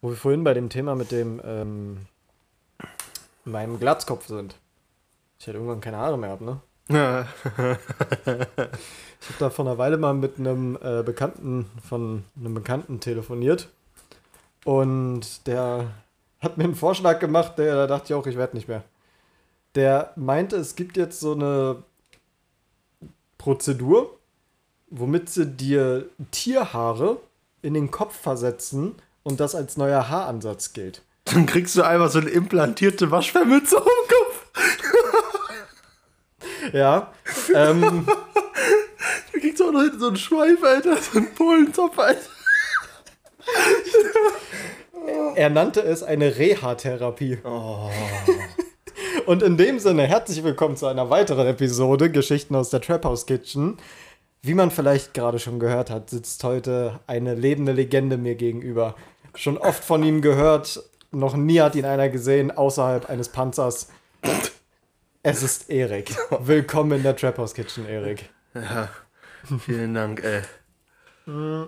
Wo wir vorhin bei dem Thema mit dem ähm, meinem Glatzkopf sind. Ich hätte irgendwann keine Haare mehr ab, ne? ich habe da vor einer Weile mal mit einem äh, Bekannten von einem Bekannten telefoniert und der hat mir einen Vorschlag gemacht, der da dachte ich auch, ich werde nicht mehr. Der meinte, es gibt jetzt so eine Prozedur, womit sie dir Tierhaare in den Kopf versetzen und das als neuer Haaransatz gilt. Dann kriegst du einfach so eine implantierte Waschvermütze um den Kopf. Ja. Ähm, Du kriegst auch noch so einen Schweif, Alter. So einen Pollenzopf, Alter. er nannte es eine Reha-Therapie. Oh. Und in dem Sinne, herzlich willkommen zu einer weiteren Episode Geschichten aus der Trap House Kitchen. Wie man vielleicht gerade schon gehört hat, sitzt heute eine lebende Legende mir gegenüber. Schon oft von ihm gehört, noch nie hat ihn einer gesehen außerhalb eines Panzers. Es ist Erik. Willkommen in der Trap House Kitchen, Erik. Ja, vielen Dank, ey.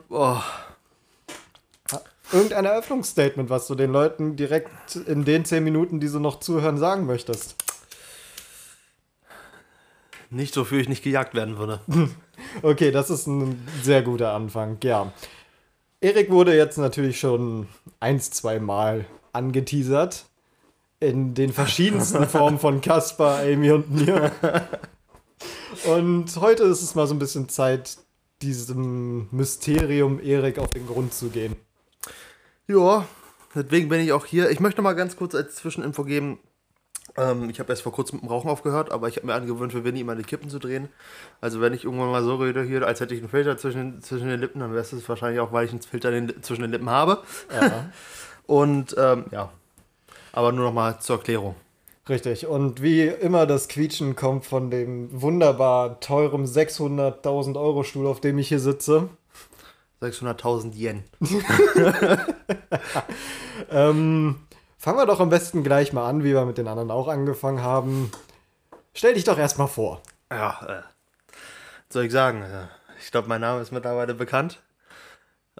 Boah. Irgendein Eröffnungsstatement, was du den Leuten direkt in den 10 Minuten, die sie noch zuhören, sagen möchtest. Nicht, wofür ich nicht gejagt werden würde. Okay, das ist ein sehr guter Anfang, ja. Erik wurde jetzt natürlich schon eins, zwei Mal angeteasert. In den verschiedensten Formen von Kaspar, Amy und mir. Und heute ist es mal so ein bisschen Zeit, diesem Mysterium Erik auf den Grund zu gehen. Ja, deswegen bin ich auch hier. Ich möchte mal ganz kurz als Zwischeninfo geben. Ähm, ich habe erst vor kurzem mit dem Rauchen aufgehört, aber ich habe mir angewöhnt, für Winnie die Kippen zu drehen. Also wenn ich irgendwann mal so rede hier, als hätte ich einen Filter zwischen, zwischen den Lippen, dann wäre es wahrscheinlich auch, weil ich einen Filter den, zwischen den Lippen habe. Ja, Und ähm, ja, aber nur noch mal zur Erklärung. richtig. Und wie immer, das Quietschen kommt von dem wunderbar teuren 600.000 Euro Stuhl, auf dem ich hier sitze. 600.000 Yen. Ähm, fangen wir doch am besten gleich mal an, wie wir mit den anderen auch angefangen haben. Stell dich doch erstmal vor. Ja, äh, soll ich sagen? Äh, Ich glaube, mein Name ist mittlerweile bekannt.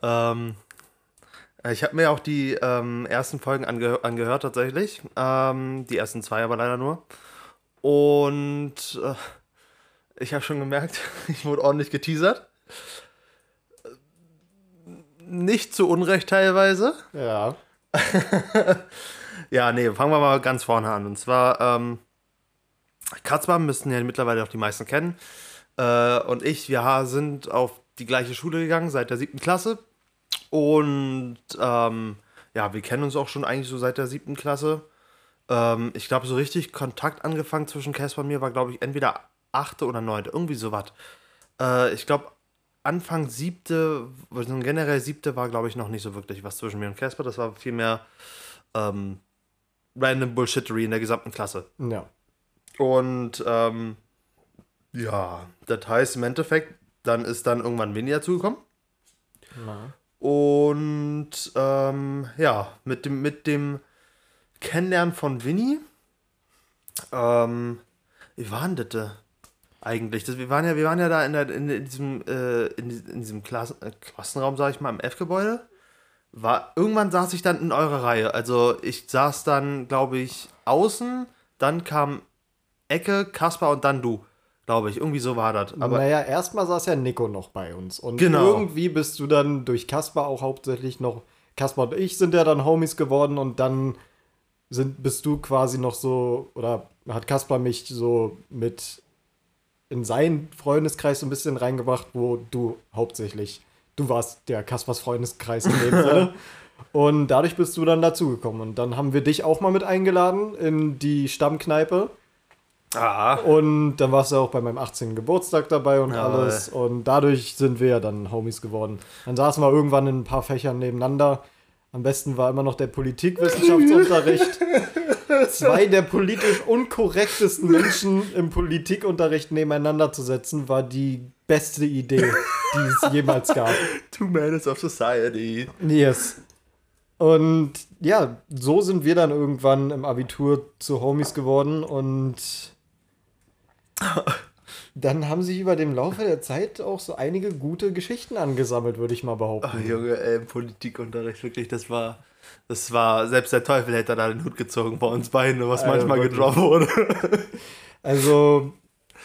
Ähm, äh, ich habe mir auch die ähm, ersten Folgen ange angehört tatsächlich. Ähm, die ersten zwei aber leider nur. Und äh, ich habe schon gemerkt, ich wurde ordentlich geteasert. Äh, Nicht zu Unrecht teilweise. Ja. Ja, nee, fangen wir mal ganz vorne an. Und zwar, ähm, Katzbar müssten ja mittlerweile auch die meisten kennen. Äh, und ich, wir sind auf die gleiche Schule gegangen seit der siebten Klasse. Und ähm, ja, wir kennen uns auch schon eigentlich so seit der siebten Klasse. Ähm, ich glaube, so richtig Kontakt angefangen zwischen Casper und mir war, glaube ich, entweder achte oder neunte, irgendwie sowas. Äh, ich glaube, Anfang siebte, also generell siebte war, glaube ich, noch nicht so wirklich was zwischen mir und Casper. Das war vielmehr ähm, random Bullshittery in der gesamten Klasse. Ja. Und ähm, ja, das heißt im Endeffekt, dann ist dann irgendwann Winnie dazugekommen. Na. Und ähm, ja, mit dem, mit dem Kennenlernen von Winnie, ähm, wie waren das da eigentlich? Das, wir, waren ja, wir waren ja da in, der, in, in diesem, äh, in, in diesem Klassen, äh, Klassenraum, sag ich mal, im F-Gebäude. War, irgendwann saß ich dann in eurer Reihe. Also ich saß dann, glaube ich, außen, dann kam Ecke, Kaspar und dann du, glaube ich. Irgendwie so war das. Aber naja, erstmal saß ja Nico noch bei uns. Und Genau. irgendwie bist du dann durch Kaspar auch hauptsächlich noch. Kaspar und ich sind ja dann Homies geworden und dann sind, bist du quasi noch so, oder hat Kaspar mich so mit in seinen Freundeskreis so ein bisschen reingebracht, wo du hauptsächlich, du warst der Kaspers Freundeskreis in dem Sinne. Und dadurch bist du dann dazugekommen. Und dann haben wir dich auch mal mit eingeladen in die Stammkneipe. ah, Und dann warst du auch bei meinem 18. Geburtstag dabei und Jawohl. alles. Und dadurch sind wir ja dann Homies geworden. Dann saßen wir irgendwann in ein paar Fächern nebeneinander. Am besten war immer noch der Politikwissenschaftsunterricht. Zwei der politisch unkorrektesten Menschen im Politikunterricht nebeneinander zu setzen, war die beste Idee, die es jemals gab. Two Minutes of Society. Yes. Und ja, so sind wir dann irgendwann im Abitur zu Homies geworden und dann haben sich über den Laufe der Zeit auch so einige gute Geschichten angesammelt, würde ich mal behaupten. Ach, Junge, ey, Politikunterricht, wirklich, das war. Das war, selbst der Teufel hätte da den Hut gezogen bei uns beiden, was Alter, manchmal wirklich. gedroppt wurde. Also,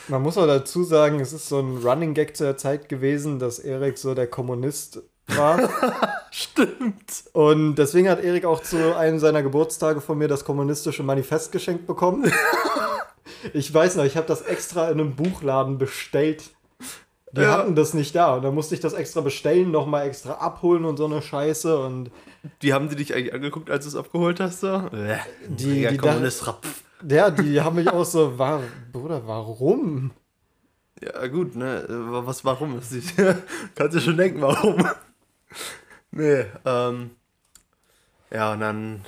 man muss auch dazu sagen, es ist so ein Running Gag zur Zeit gewesen, dass Erik so der Kommunist war. Stimmt. Und deswegen hat Erik auch zu einem seiner Geburtstage von mir das kommunistische Manifest geschenkt bekommen. Ich weiß noch, ich habe das extra in einem Buchladen bestellt. Die Ja. hatten das nicht da. Und dann musste ich das extra bestellen, nochmal extra abholen und so eine Scheiße. Und Die haben die dich eigentlich angeguckt, als du es abgeholt hast, so? Äh, Die- richtiger die Kommunist. Rapf. ja, die haben mich auch so, war, Bruder, warum? Ja, gut, ne? äh, Was, warum? Kannst du schon denken, warum. nee, ähm. Ja, und dann.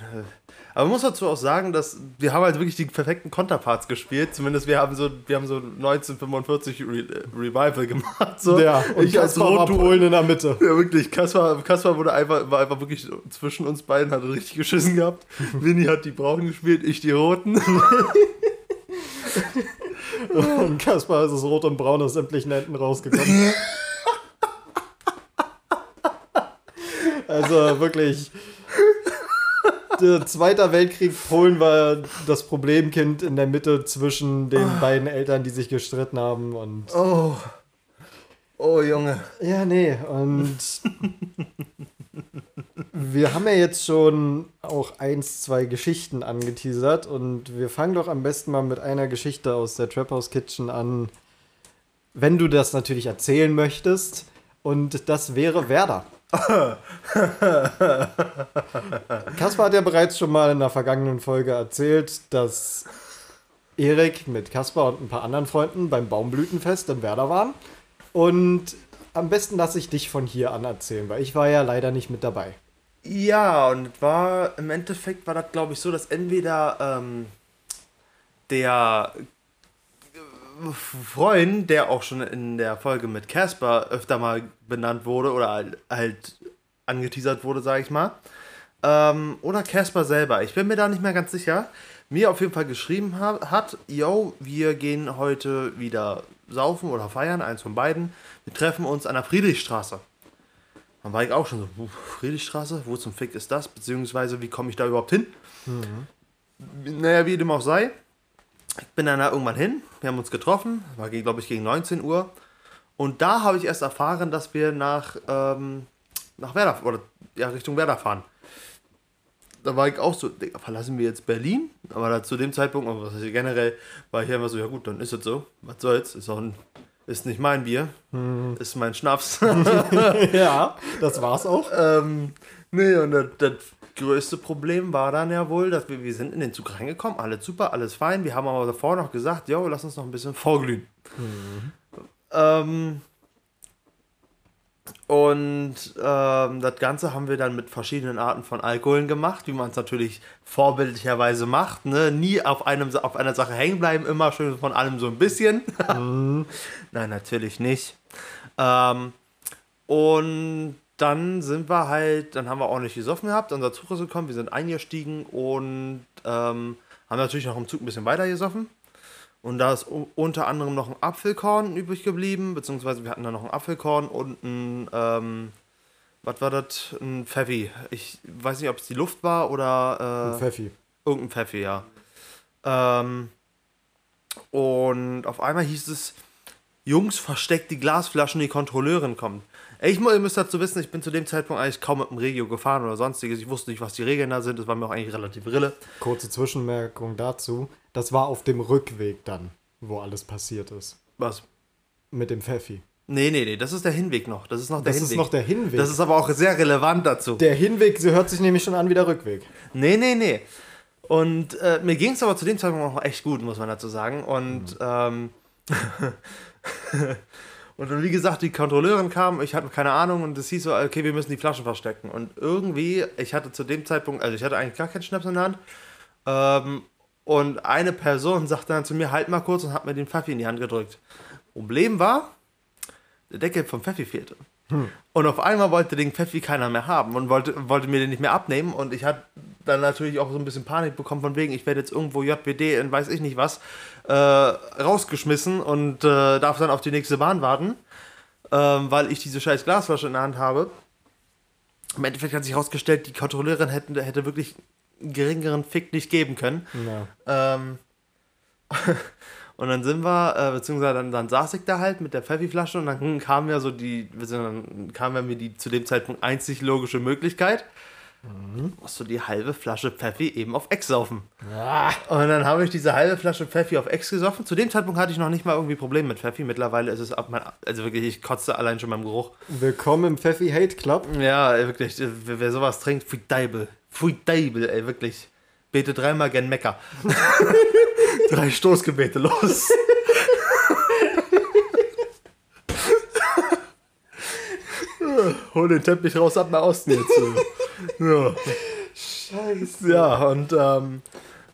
Aber man muss dazu auch sagen, dass wir haben halt wirklich die perfekten Konterparts gespielt. Zumindest wir haben so, wir haben so 1945 Re äh, Revival gemacht. So. Ja, und ich als Kaspar war Rot Polen in der Mitte. Ja, wirklich. Kaspar, Kaspar wurde einfach, war einfach wirklich zwischen uns beiden, hat richtig geschissen gehabt. Winnie hat die Braunen gespielt, ich die Roten. Und Kaspar ist es rot und braun aus sämtlichen Enden rausgekommen. also wirklich. Der Zweiter Weltkrieg, Polen war das Problemkind in der Mitte zwischen den beiden Eltern, die sich gestritten haben. Und Oh. Oh, Junge. ja, nee, und wir haben ja jetzt schon auch eins, zwei Geschichten angeteasert und wir fangen doch am besten mal mit einer Geschichte aus der Trap House Kitchen an, wenn du das natürlich erzählen möchtest. Und das wäre Werder. Kaspar hat ja bereits schon mal in der vergangenen Folge erzählt, dass Erik mit Kaspar und ein paar anderen Freunden beim Baumblütenfest in Werder waren. Und am besten lasse ich dich von hier an erzählen, weil ich war ja leider nicht mit dabei. Ja, und war im Endeffekt war das, glaube ich, so, dass entweder ähm, der Freund, der auch schon in der Folge mit Casper öfter mal benannt wurde oder halt, halt angeteasert wurde, sage ich mal, ähm, oder Casper selber, ich bin mir da nicht mehr ganz sicher, mir auf jeden Fall geschrieben ha hat, yo, wir gehen heute wieder saufen oder feiern, eins von beiden, wir treffen uns an der Friedrichstraße. Dann war ich auch schon so, "Puh, Friedrichstraße, wo zum Fick ist das? Beziehungsweise, wie komme ich da überhaupt hin? Naja, wie dem auch sei. Ich bin dann da irgendwann hin, wir haben uns getroffen, war, glaube ich, gegen 19 Uhr. Und da habe ich erst erfahren, dass wir nach, ähm, nach Werder, oder ja, Richtung Werder fahren. Da war ich auch so, Digga, verlassen wir jetzt Berlin? Aber da, zu dem Zeitpunkt, aber was heißt generell, war ich einfach so, ja gut, dann ist es so. Was soll's? Ist auch ein, ist nicht mein Bier, ist mein Schnaps. ja, das war's auch. Ähm, nee, und das, das größte Problem war dann ja wohl, dass wir, wir sind in den Zug reingekommen, alles super, alles fein. Wir haben aber davor noch gesagt, jo, lass uns noch ein bisschen vorglühen. Ähm, und ähm, das Ganze haben wir dann mit verschiedenen Arten von Alkoholen gemacht, wie man es natürlich vorbildlicherweise macht. Ne? Nie auf, einem, auf einer Sache hängen bleiben, immer schön von allem so ein bisschen. Nein, natürlich nicht. Ähm, und dann sind wir halt, dann haben wir ordentlich gesoffen gehabt, unser Zug ist gekommen, wir sind eingestiegen und ähm, haben natürlich noch im Zug ein bisschen weiter gesoffen. Und da ist unter anderem noch ein Apfelkorn übrig geblieben, beziehungsweise wir hatten da noch ein Apfelkorn und ein, ähm, was war das? Ein Pfeffi. Ich weiß nicht, ob es die Luft war oder äh, Pfeffi. Irgendein Pfeffi, ja. Ähm, und auf einmal hieß es, Jungs, versteckt die Glasflaschen, die Kontrolleurin kommt. Ich, ihr müsst dazu wissen, ich bin zu dem Zeitpunkt eigentlich kaum mit dem Regio gefahren oder sonstiges. Ich wusste nicht, was die Regeln da sind. Das war mir auch eigentlich relativ rille. Kurze Zwischenmerkung dazu. Das war auf dem Rückweg dann, wo alles passiert ist. Was? Mit dem Pfeffi. Nee, nee, nee, das ist der Hinweg noch. Das ist noch der Das ist Hinweg. noch der Hinweg. das ist aber auch sehr relevant dazu. der Hinweg sie hört sich nämlich schon an wie der Rückweg. Nee, nee, nee. Und äh, mir ging es aber zu dem Zeitpunkt auch echt gut, muss man dazu sagen. Und, ähm, und dann, wie gesagt, die Kontrolleurin kam, ich hatte keine Ahnung und es hieß so, okay, wir müssen die Flaschen verstecken. Und irgendwie, ich hatte zu dem Zeitpunkt, also ich hatte eigentlich gar keinen Schnaps in der Hand. Ähm, und eine Person sagte dann zu mir, halt mal kurz und hat mir den Pfeffi in die Hand gedrückt. Problem war, der Deckel vom Pfeffi fehlte. Und auf einmal wollte den Pfeffi keiner mehr haben und wollte, wollte mir den nicht mehr abnehmen. Und ich hatte dann natürlich auch so ein bisschen Panik bekommen von wegen, ich werde jetzt irgendwo JBD in weiß ich nicht was äh, rausgeschmissen und äh, darf dann auf die nächste Bahn warten, ähm, weil ich diese scheiß Glasflasche in der Hand habe. Im Endeffekt hat sich herausgestellt, die Kontrolleurin hätte, hätte wirklich einen geringeren Fick nicht geben können. Ja. Ähm, und dann sind wir, äh, beziehungsweise dann, dann saß ich da halt mit der Pfeffi-Flasche und dann kam ja so die, dann kam ja mir die zu dem Zeitpunkt einzig logische Möglichkeit. Musst du die halbe Flasche Pfeffi eben auf Ex saufen. Ah, Und dann habe ich diese halbe Flasche Pfeffi auf Ex gesoffen. Zu dem Zeitpunkt hatte ich noch nicht mal irgendwie Probleme mit Pfeffi. Mittlerweile ist es ab mein, also wirklich, ich kotze allein schon beim Geruch. willkommen im Pfeffi Hate Club. Ja, wirklich, äh, wer, sowas trinkt, pfui Deibel. Pfui Deibel, ey, wirklich. Bete dreimal gen Mecker. Drei Stoßgebete, los. Hol den Teppich raus, ab nach Osten jetzt. ja. Scheiße. Ja, und ähm,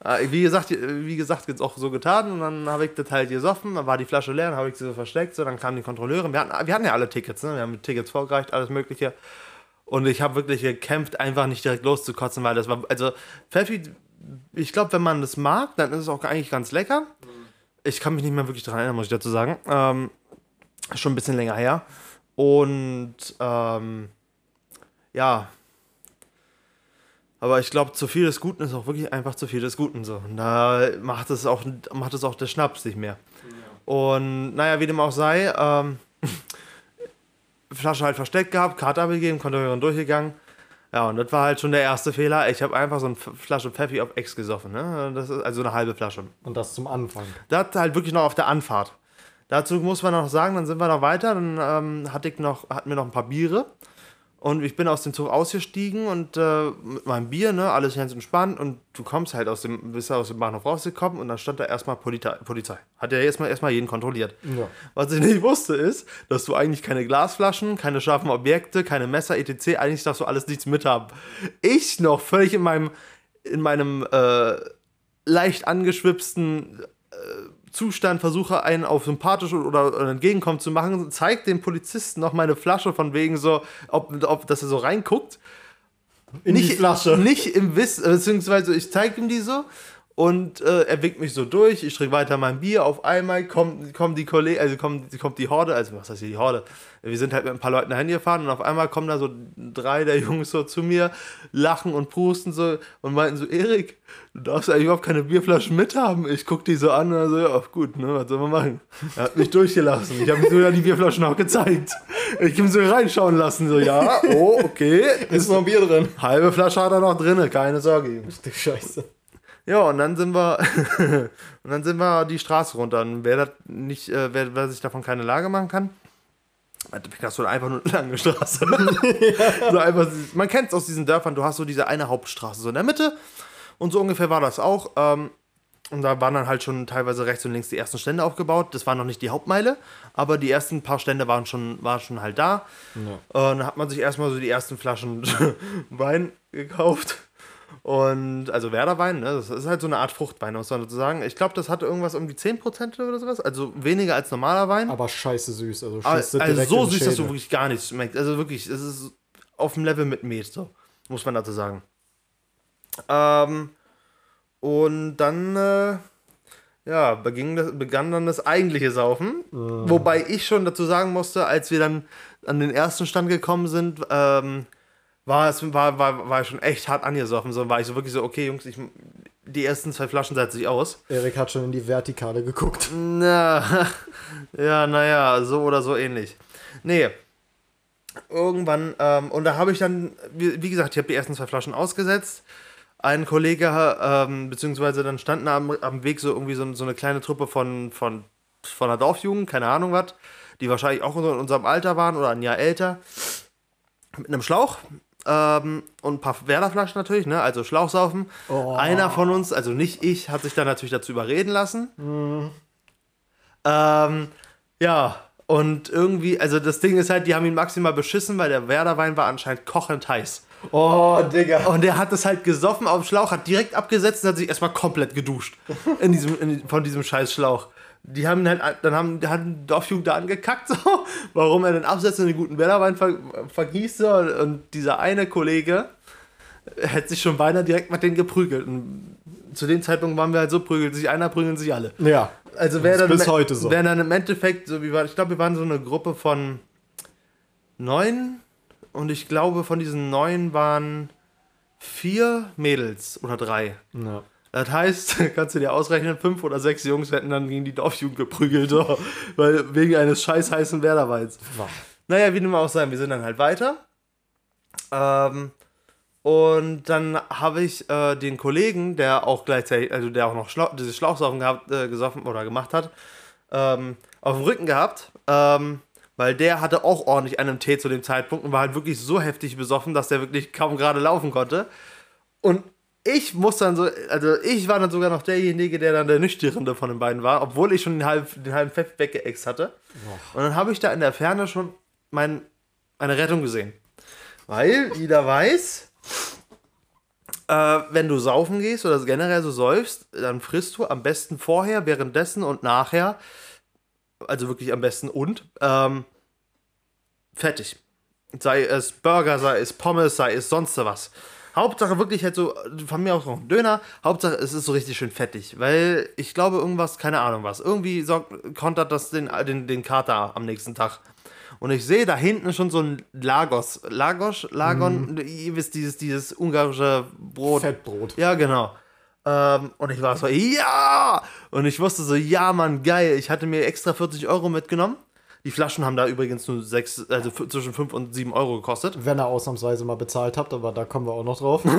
äh, wie gesagt, wie gesagt, jetzt auch so getan und dann habe ich das halt gesoffen, dann war die Flasche leer, dann habe ich sie so versteckt, so, dann kamen die Kontrolleure. Wir hatten, wir hatten ja alle Tickets, ne? wir haben Tickets vorgereicht, alles mögliche. Und ich habe wirklich gekämpft, einfach nicht direkt loszukotzen, weil das war, also Pfeffi, ich glaube, wenn man das mag, dann ist es auch eigentlich ganz lecker. Ich kann mich nicht mehr wirklich daran erinnern, muss ich dazu sagen. Ähm, schon ein bisschen länger her. Und ähm, ja, aber ich glaube, zu viel des Guten ist auch wirklich einfach zu viel des Guten so. Und da macht es auch, macht es auch der Schnaps nicht mehr. Und naja, wie dem auch sei, ähm, Flasche halt versteckt gehabt, Karte abgegeben, Kontrolleurin durchgegangen. Ja, und das war halt schon der erste Fehler. Ich habe einfach so eine Flasche Pfeffi auf Ex gesoffen. Ne? Das ist also eine halbe Flasche. Und das zum Anfang. Das halt wirklich noch auf der Anfahrt. Dazu muss man noch sagen, dann sind wir noch weiter. Dann ähm, hatte ich noch, hatten wir noch ein paar Biere. Und ich bin aus dem Zug ausgestiegen und äh, mit meinem Bier, ne, alles ganz entspannt. Und du kommst halt aus dem, bist aus dem Bahnhof rausgekommen und dann stand da erstmal Polizei. Polizei. Hat ja erstmal erstmal jeden kontrolliert. Ja. Was ich nicht wusste, ist, dass du eigentlich keine Glasflaschen, keine scharfen Objekte, keine Messer, etc., eigentlich darfst du alles nichts mithaben. Ich noch völlig in meinem, in meinem äh, leicht angeschwipsten äh, Zustand versuche, einen auf sympathisch oder, entgegenkommen zu machen, zeigt dem Polizisten noch meine Flasche von wegen so, ob, ob dass er so reinguckt. In die Flasche. Nicht im Wissen, beziehungsweise ich zeige ihm die so und äh, er winkt mich so durch, ich trinke weiter mein Bier, auf einmal kommt, kommen die Kollegen, also kommt, kommt die Horde, also was heißt hier die Horde? Wir sind halt mit ein paar Leuten dahin gefahren und auf einmal kommen da so drei der Jungs so zu mir, lachen und prusten so und meinten so, Erik, du darfst eigentlich überhaupt keine Bierflaschen mithaben. Ich guck die so an und so, ja, gut, ne, was soll man machen? Er hat mich durchgelassen. Ich habe ihm sogar die Bierflaschen auch gezeigt. Ich habe ihm so reinschauen lassen, so, ja, oh, okay. Ist noch ein Bier drin. Halbe Flasche hat er noch drin, keine Sorge. Du Scheiße. Ja, und dann sind wir und dann sind wir die Straße runter. Und wer das nicht, äh, wer, wer sich davon keine Lage machen kann, hast du einfach nur eine lange Straße. so einfach, man kennt es aus diesen Dörfern, du hast so diese eine Hauptstraße so in der Mitte. Und so ungefähr war das auch. Ähm, und da waren dann halt schon teilweise rechts und links die ersten Stände aufgebaut. Das war noch nicht die Hauptmeile, aber die ersten paar Stände waren schon, waren schon halt da. Und dann hat man sich erstmal so die ersten Flaschen Wein gekauft. Und also Werderwein, ne? das ist halt so eine Art Fruchtwein, muss man dazu sagen. Ich glaube, das hatte irgendwas um die 10% oder sowas, also weniger als normaler Wein. Aber scheiße süß. Also, also direkt so süß, dass du wirklich gar nichts schmeckt. Also wirklich, es ist auf dem Level mit Met, so muss man dazu sagen. Ähm, und dann, äh, ja, beging das, begann dann das eigentliche Saufen. Wobei ich schon dazu sagen musste, als wir dann an den ersten Stand gekommen sind, ähm, war es war, war, war schon echt hart angesoffen. So war ich so wirklich so, okay, Jungs, ich, die ersten zwei Flaschen setze ich aus. Erik hat schon in die Vertikale geguckt. Na, ja, naja, so oder so ähnlich. Nee. Irgendwann, ähm, und da habe ich dann, wie, wie gesagt, ich habe die ersten zwei Flaschen ausgesetzt. Ein Kollege, ähm, beziehungsweise dann standen am, am Weg so irgendwie so, so eine kleine Truppe von, von, von der Dorfjugend, keine Ahnung was, die wahrscheinlich auch in unserem Alter waren oder ein Jahr älter, mit einem Schlauch ähm, und ein paar Werderflaschen natürlich, ne? also Schlauchsaufen. Oh. Einer von uns, also nicht ich, hat sich dann natürlich dazu überreden lassen. Ähm, ja, und irgendwie, also das Ding ist halt, die haben ihn maximal beschissen, weil der Werderwein war anscheinend kochend heiß. Oh, Digga. Und der hat das halt gesoffen auf dem Schlauch, hat direkt abgesetzt und hat sich erstmal komplett geduscht. In diesem, in, von diesem scheiß Schlauch. Die haben halt, dann haben, hat Dorfjugend da angekackt, so, warum er den absetzt und den guten Werderwein ver, vergießt. So. Und dieser eine Kollege, hätte sich schon beinahe direkt mit denen geprügelt. Und zu dem Zeitpunkt waren wir halt so, prügelt sich einer, prügeln sich alle. Ja. Also wäre dann, bis im- heute so. Wäre dann im Endeffekt, so wie war, ich glaube, wir waren so eine Gruppe von neun und ich glaube, von diesen neun waren vier Mädels oder drei. ja. Das heißt, kannst du dir ausrechnen, fünf oder sechs Jungs hätten dann gegen die Dorfjugend geprügelt, so, weil wegen eines scheiß heißen Werderweils. Wow. Naja, wie dem auch sein, wir sind dann halt weiter. Ähm, und dann habe ich äh, den Kollegen, der auch gleichzeitig, also der auch noch Schlau dieses Schlauchsaufen gehabt, äh, gesoffen oder gemacht hat, ähm, auf dem Rücken gehabt, ähm, weil der hatte auch ordentlich einen Tee zu dem Zeitpunkt und war halt wirklich so heftig besoffen, dass der wirklich kaum gerade laufen konnte. Und ich muss dann so, also ich war dann sogar noch derjenige, der dann der Nüchternde von den beiden war, obwohl ich schon den, halb, den halben Pfeff weggeext hatte. Und dann habe ich da in der Ferne schon mein, eine Rettung gesehen. Weil jeder weiß, äh, wenn du saufen gehst oder generell so säufst, dann frisst du am besten vorher, währenddessen und nachher, also wirklich am besten und, ähm, fettig. Sei es Burger, sei es Pommes, sei es sonst was. Hauptsache wirklich halt so, von mir aus noch ein Döner, Hauptsache es ist so richtig schön fettig, weil ich glaube irgendwas, keine Ahnung was, irgendwie sorgt, kontert das den, den, den Kater am nächsten Tag. Und ich sehe da hinten schon so ein Lagos, Lagos, Lagon, ihr wisst, dieses, dieses ungarische Brot. Fettbrot. Ja, genau. Ähm, und ich war so, ja! Und ich wusste so, ja, Mann, geil. Ich hatte mir extra 40 Euro mitgenommen. Die Flaschen haben da übrigens nur sechs, also zwischen 5 und 7 Euro gekostet. Wenn ihr ausnahmsweise mal bezahlt habt, aber da kommen wir auch noch drauf.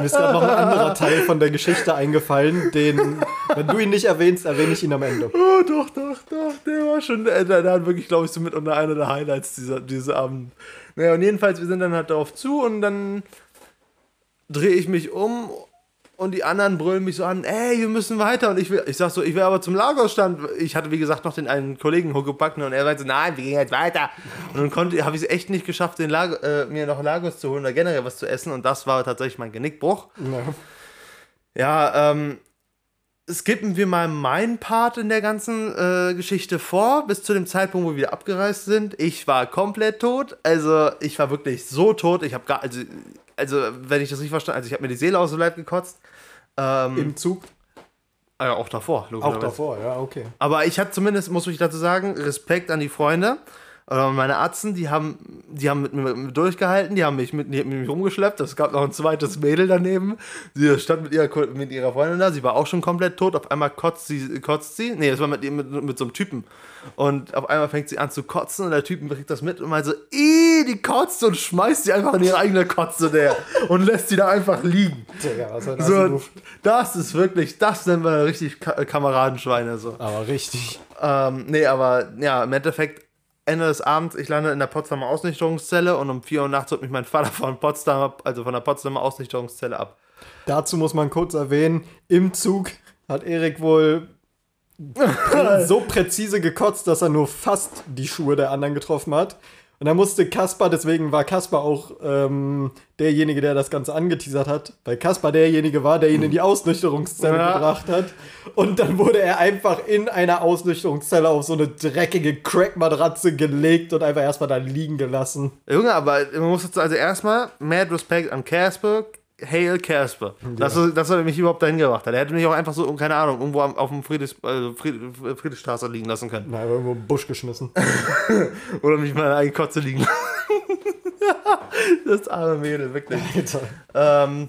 Mir ist gerade noch ein anderer Teil von der Geschichte eingefallen, den, wenn du ihn nicht erwähnst, erwähne ich ihn am Ende. Oh, doch, doch, doch. Der war schon, äh, der, der hat wirklich, glaube ich, so mit unter einer der Highlights dieser, dieses Abend. Naja, und jedenfalls, wir sind dann halt darauf zu und dann drehe ich mich um und die anderen brüllen mich so an, ey, wir müssen weiter. Und ich will, ich sag so, ich will aber zum Lagerstand. Ich hatte, wie gesagt, noch den einen Kollegen Huckepack und er meinte so, nein, wir gehen jetzt weiter. Und dann konnte, habe ich es echt nicht geschafft, den Lager, äh, mir noch Lagos zu holen oder generell was zu essen. Und das war tatsächlich mein Genickbruch. Ja. Ja, ähm, skippen wir mal meinen Part in der ganzen äh, Geschichte vor, bis zu dem Zeitpunkt, wo wir abgereist sind. Ich war komplett tot. Also, ich war wirklich so tot. Ich habe gar, also, also, wenn ich das richtig verstanden also, ich habe mir die Seele aus dem Leib gekotzt. Ähm, Im Zug. ah ja, auch davor, Auch logischerweise. davor, ja, okay. Aber ich hatte zumindest, muss ich dazu sagen, Respekt an die Freunde. Oder meine Arzten, die haben, die haben mit mir durchgehalten, die haben mich mit, mit mich rumgeschleppt. Es gab noch ein zweites Mädel daneben. Sie stand mit ihrer, mit ihrer Freundin da, sie war auch schon komplett tot. Auf einmal kotzt sie, kotzt sie. Nee, das war mit, mit, mit so einem Typen. Und auf einmal fängt sie an zu kotzen und der Typen kriegt das mit und meint so, "Ih, die kotzt und schmeißt sie einfach in ihre eigene Kotze der und lässt sie da einfach liegen. Digga, was ein So, das ist wirklich, das nennen wir richtig Ka Kameradenschweine so. Aber richtig. Ähm, nee, aber ja, im Endeffekt, Ende des Abends, ich lande in der Potsdamer Ausnüchterungszelle und um 4 Uhr nachts holt mich mein Vater von Potsdam, also von der Potsdamer Ausnüchterungszelle ab. Dazu muss man kurz erwähnen, im Zug hat Erik wohl so präzise gekotzt, dass er nur fast die Schuhe der anderen getroffen hat. Und dann musste Kaspar, deswegen war Kaspar auch ähm, derjenige, der das Ganze angeteasert hat, weil Kaspar derjenige war, der ihn in die Ausnüchterungszelle Ja. gebracht hat. Und dann wurde er einfach in einer Ausnüchterungszelle auf so eine dreckige Crack-Matratze gelegt und einfach erstmal da liegen gelassen. Junge, aber man muss jetzt also erstmal mad Respect an Casper. Hail Casper. Das, ist, das hat er mich überhaupt dahin gebracht. Er hätte mich auch einfach so, keine Ahnung, irgendwo auf dem Friedrichs, also Fried, Friedrichstraße liegen lassen können. Na, irgendwo im Busch geschmissen. Oder mich mal in eine Kotze liegen Das arme Mädel, wirklich. Ähm,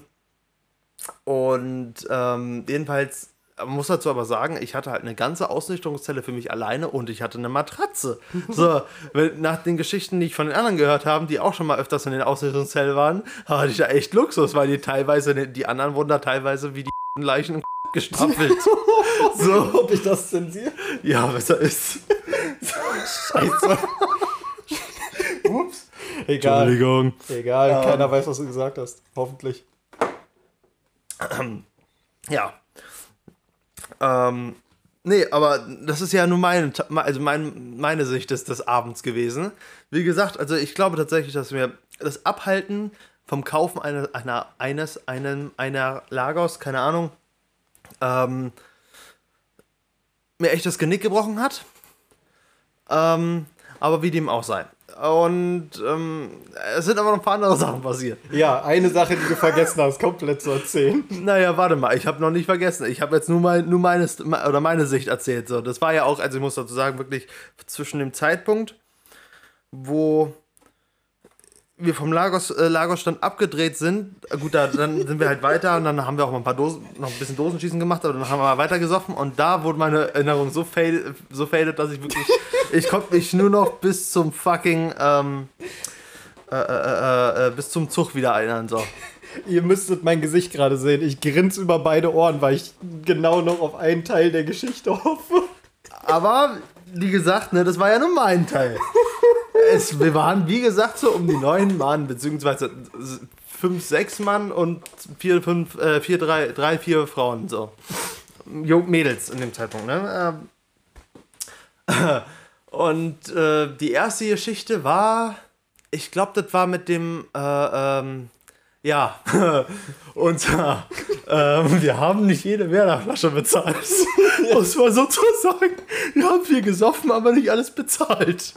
und ähm, jedenfalls man muss dazu aber sagen, ich hatte halt eine ganze Ausnüchterungszelle für mich alleine und ich hatte eine Matratze. So, nach den Geschichten, die ich von den anderen gehört habe, die auch schon mal öfters in den Ausnüchterungszellen waren, hatte ich da echt Luxus, weil die teilweise, die anderen wurden da teilweise wie die Leichen im gestapelt. so, Ob ich das zensiere? ja, besser ist. Scheiße. Ups. Egal. Entschuldigung. Egal, keiner weiß, was du gesagt hast. Hoffentlich. Ja. Ähm, nee, aber das ist ja nur meine, also mein, meine Sicht des, des Abends gewesen. Wie gesagt, also ich glaube tatsächlich, dass mir das Abhalten vom Kaufen einer, einer, eines, einem, einer Lagos, keine Ahnung, ähm, mir echt das Genick gebrochen hat. Ähm, Aber wie dem auch sei. Und ähm, es sind aber noch ein paar andere Sachen passiert. Ja, eine Sache, die du vergessen hast, komplett zu erzählen. Naja, warte mal, ich habe noch nicht vergessen. Ich habe jetzt nur, mein, nur meine, oder meine Sicht erzählt. So. Das war ja auch, also ich muss dazu sagen, wirklich zwischen dem Zeitpunkt, wo wir vom Lagos, äh, Lagosstand abgedreht sind, äh, gut, da, dann sind wir halt weiter und dann haben wir auch mal ein paar Dosen, noch ein bisschen Dosenschießen gemacht, aber dann haben wir mal weiter gesoffen und da wurde meine Erinnerung so faded, so faded dass ich wirklich, ich konnte mich nur noch bis zum fucking, ähm, äh, äh, äh, äh bis zum Zug wieder erinnern, so. Ihr müsstet mein Gesicht gerade sehen. Ich grinse über beide Ohren, weil ich genau noch auf einen Teil der Geschichte hoffe. Aber, wie gesagt, ne, das war ja nur mein Teil es, wir waren, wie gesagt, so um die neun Mann, beziehungsweise fünf, sechs Mann und vier, fünf, äh, vier, drei, drei, vier Frauen, so. Jung Mädels in dem Zeitpunkt, ne? Ähm, und äh, die erste Geschichte war, ich glaube, das war mit dem, äh, ähm, ja, und zwar, ähm, wir haben nicht jede Werderflasche bezahlt. Muss man sozusagen. Wir haben viel gesoffen, aber nicht alles bezahlt.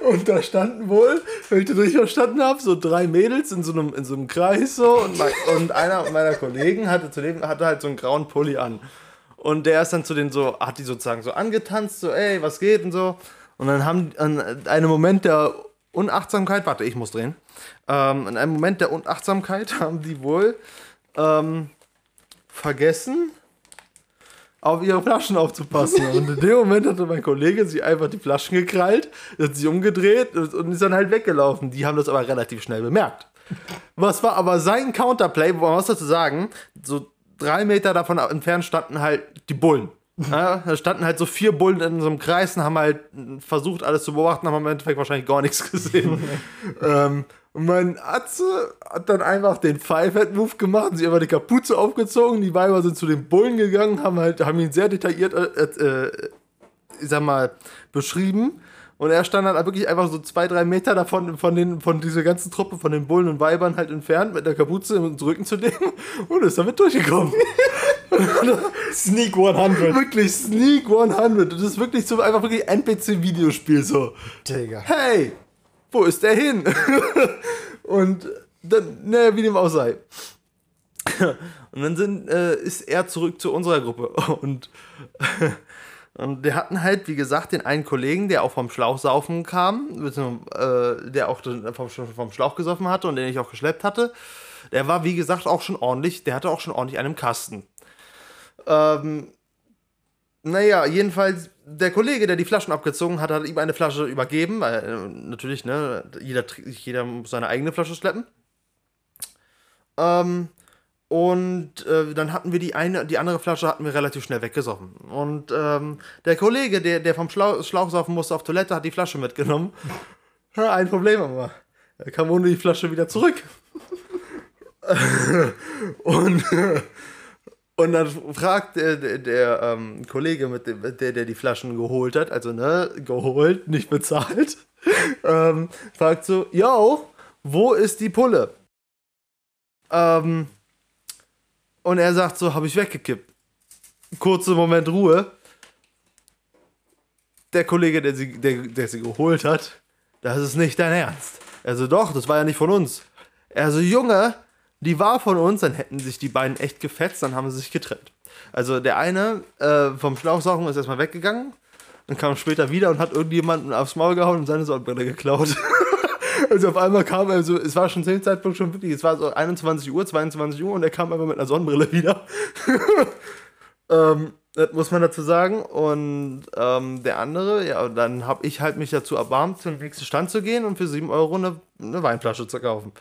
Und da standen wohl, wenn ich das richtig verstanden habe, so drei Mädels in so einem, in so einem Kreis so und, mein, und einer meiner Kollegen hatte zudem hatte halt so einen grauen Pulli an. Und der ist dann zu den so, hat die sozusagen so angetanzt, so, ey, was geht und so. Und dann haben an einem Moment der Unachtsamkeit, warte, ich muss drehen. Ähm, in einem Moment der Unachtsamkeit haben die wohl ähm, vergessen, auf ihre Flaschen aufzupassen. Und in dem Moment hatte mein Kollege sich einfach die Flaschen gekrallt, hat sich umgedreht und ist dann halt weggelaufen. Die haben das aber relativ schnell bemerkt. Was war aber sein Counterplay, wo man muss dazu sagen, so drei Meter davon entfernt standen halt die Bullen. Ja, da standen halt so vier Bullen in so einem Kreis und haben halt versucht, alles zu beobachten, haben im Endeffekt wahrscheinlich gar nichts gesehen. ähm, und mein Atze hat dann einfach den Five-Head-Move gemacht und sich einfach die Kapuze aufgezogen. Die Weiber sind zu den Bullen gegangen, haben, halt, haben ihn sehr detailliert, äh, äh, ich sag mal, beschrieben. Und er stand dann wirklich einfach so zwei, drei Meter davon, von, den, von dieser ganzen Truppe, von den Bullen und Weibern halt entfernt, mit der Kapuze im Rücken zu dem und ist damit durchgekommen. Sneak 100. Wirklich, Sneak 100. Das ist wirklich so einfach wirklich NPC-Videospiel so. Digga. Hey, wo ist der hin? und dann, naja, wie dem auch sei. Und dann sind, äh, ist er zurück zu unserer Gruppe. Und, und wir hatten halt, wie gesagt, den einen Kollegen, der auch vom Schlauchsaufen kam, äh, der auch vom, vom Schlauch gesoffen hatte und den ich auch geschleppt hatte. Der war, wie gesagt, auch schon ordentlich, der hatte auch schon ordentlich einen Kasten. Ähm, naja, jedenfalls, der Kollege, der die Flaschen abgezogen hat, hat ihm eine Flasche übergeben, weil äh, natürlich, ne, jeder, jeder muss seine eigene Flasche schleppen. Ähm, und äh, dann hatten wir die eine, die andere Flasche hatten wir relativ schnell weggesoffen. Und ähm, der Kollege, der, der vom Schlau Schlauch saufen musste auf Toilette, hat die Flasche mitgenommen. Ein Problem aber. Er kam ohne die Flasche wieder zurück. und und dann fragt der, der, der ähm, Kollege, mit dem, der, der die Flaschen geholt hat, also ne, geholt, nicht bezahlt, ähm, fragt so, yo, wo ist die Pulle? Ähm, und er sagt so, habe ich weggekippt. Kurzer Moment Ruhe. Der Kollege, der sie, der, der sie geholt hat, das ist nicht dein Ernst. Also doch, das war ja nicht von uns. Er so, Junge, die war von uns, dann hätten sich die beiden echt gefetzt, dann haben sie sich getrennt. Also der eine äh, vom Schlauchsaugen ist erstmal weggegangen und kam später wieder und hat irgendjemanden aufs Maul gehauen und seine Sonnenbrille geklaut. also auf einmal kam er so, es war schon zu dem Zeitpunkt schon wirklich, es war so 21 Uhr, 22 Uhr und er kam einfach mit einer Sonnenbrille wieder. ähm, das muss man dazu sagen. Und ähm, der andere, ja, dann habe ich halt mich dazu erbarmt, zum nächsten Stand zu gehen und für 7 Euro eine, eine Weinflasche zu kaufen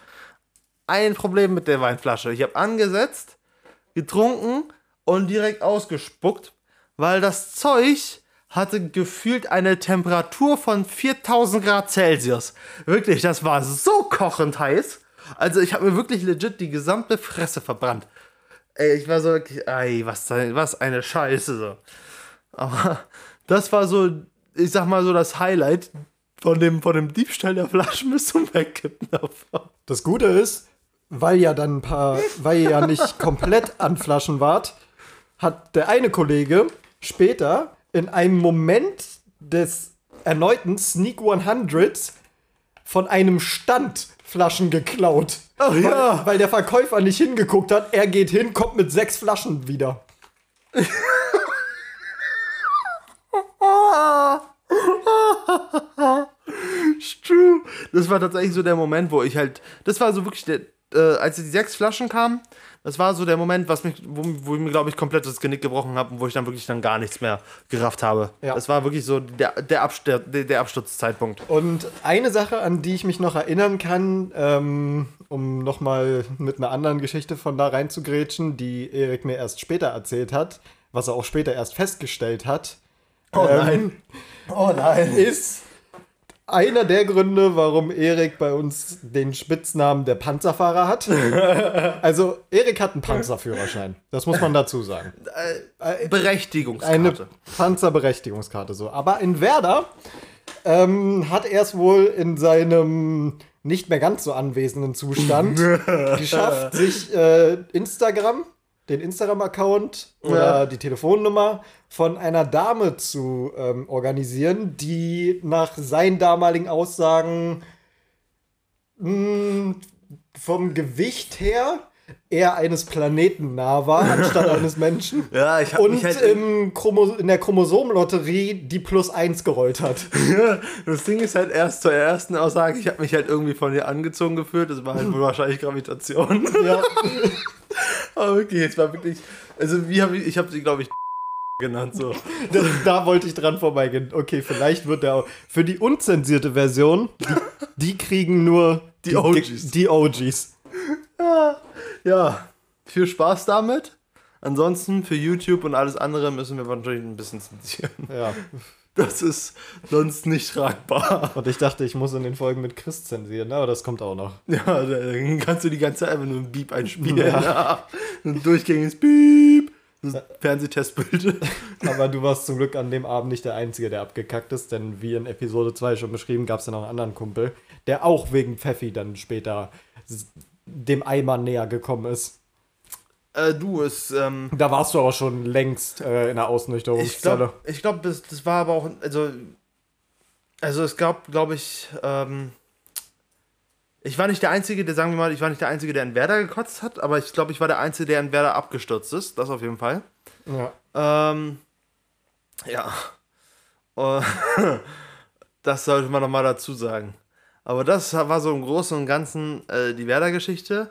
ein Problem mit der Weinflasche. Ich habe angesetzt, getrunken und direkt ausgespuckt, weil das Zeug hatte gefühlt eine Temperatur von 4000 Grad Celsius. Wirklich, das war so kochend heiß. Also ich habe mir wirklich legit die gesamte Fresse verbrannt. Ey, ich war so, ey, was, was eine Scheiße so. Aber das war so, ich sag mal so das Highlight von dem, von dem Diebstahl der Flaschen bis zum Wegkippen davon. Das Gute ist, weil ja dann ein paar, weil ihr ja nicht komplett an Flaschen wart, hat der eine Kollege später in einem Moment des erneuten Sneak 100s von einem Stand Flaschen geklaut. Ach ja. Weil, weil der Verkäufer nicht hingeguckt hat. Er geht hin, kommt mit sechs Flaschen wieder. True. Das war tatsächlich so der Moment, wo ich halt. Das war so wirklich der. Äh, als die sechs Flaschen kamen, das war so der Moment, was mich, wo, wo ich mir, glaube ich, komplett das Genick gebrochen habe und wo ich dann wirklich dann gar nichts mehr gerafft habe. Ja. Das war wirklich so der, der, Abst der, der Absturzzeitpunkt. Und eine Sache, an die ich mich noch erinnern kann, ähm, um nochmal mit einer anderen Geschichte von da reinzugrätschen, die Erik mir erst später erzählt hat, was er auch später erst festgestellt hat. Oh ähm, nein. Oh nein. Ist einer der Gründe, warum Erik bei uns den Spitznamen der Panzerfahrer hat. also, Erik hat einen Panzerführerschein. Das muss man dazu sagen. Eine Berechtigungskarte. Panzerberechtigungskarte, so. Aber in Werder ähm, hat er es wohl in seinem nicht mehr ganz so anwesenden Zustand geschafft, sich äh, Instagram, den Instagram-Account oder Ja. die Telefonnummer von einer Dame zu ähm, organisieren, die nach seinen damaligen Aussagen mh, vom Gewicht her eher eines Planeten nah war, anstatt eines Menschen. Ja, ich habe Und mich halt. im Chromo in der Chromosomenlotterie die plus 1 gerollt hat. das Ding ist halt erst zur ersten Aussage, ich habe mich halt irgendwie von ihr angezogen gefühlt. Das war halt wohl wahrscheinlich Gravitation. Ja. Aber wirklich, jetzt war wirklich. Also, wie habe ich. Ich habe sie, glaube ich, genannt. So. Das, da wollte ich dran vorbeigehen. Okay, vielleicht wird der auch. Für die unzensierte Version, die, die kriegen nur Die OGs. Die OGs. Ja, viel Spaß damit. Ansonsten für YouTube und alles andere müssen wir natürlich ein bisschen zensieren. Ja. Das ist sonst nicht tragbar. Und ich dachte, ich muss in den Folgen mit Chris zensieren, ne? aber das kommt auch noch. Ja, dann kannst du die ganze Zeit einfach nur ein Beep einspielen. Ja. Ja. Ein durchgängiges Beep. Fernsehtestbild. Aber du warst zum Glück an dem Abend nicht der Einzige, der abgekackt ist, denn wie in Episode 2 schon beschrieben, gab es ja noch einen anderen Kumpel, der auch wegen Pfeffi dann später dem Eimer näher gekommen ist. Äh, du, es, ähm, Da warst du aber schon längst äh, in der ich Ausnüchterungszelle. glaube, ich glaub, das, das war aber auch, also, also es gab, glaube ich, ähm, ich war nicht der Einzige, der, sagen wir mal, ich war nicht der Einzige, der in Werder gekotzt hat, aber ich glaube, ich war der Einzige, der in Werder abgestürzt ist, das auf jeden Fall. Ja. Ähm, ja. Das sollte man nochmal dazu sagen. Aber das war so im Großen und Ganzen äh, die Werder-Geschichte.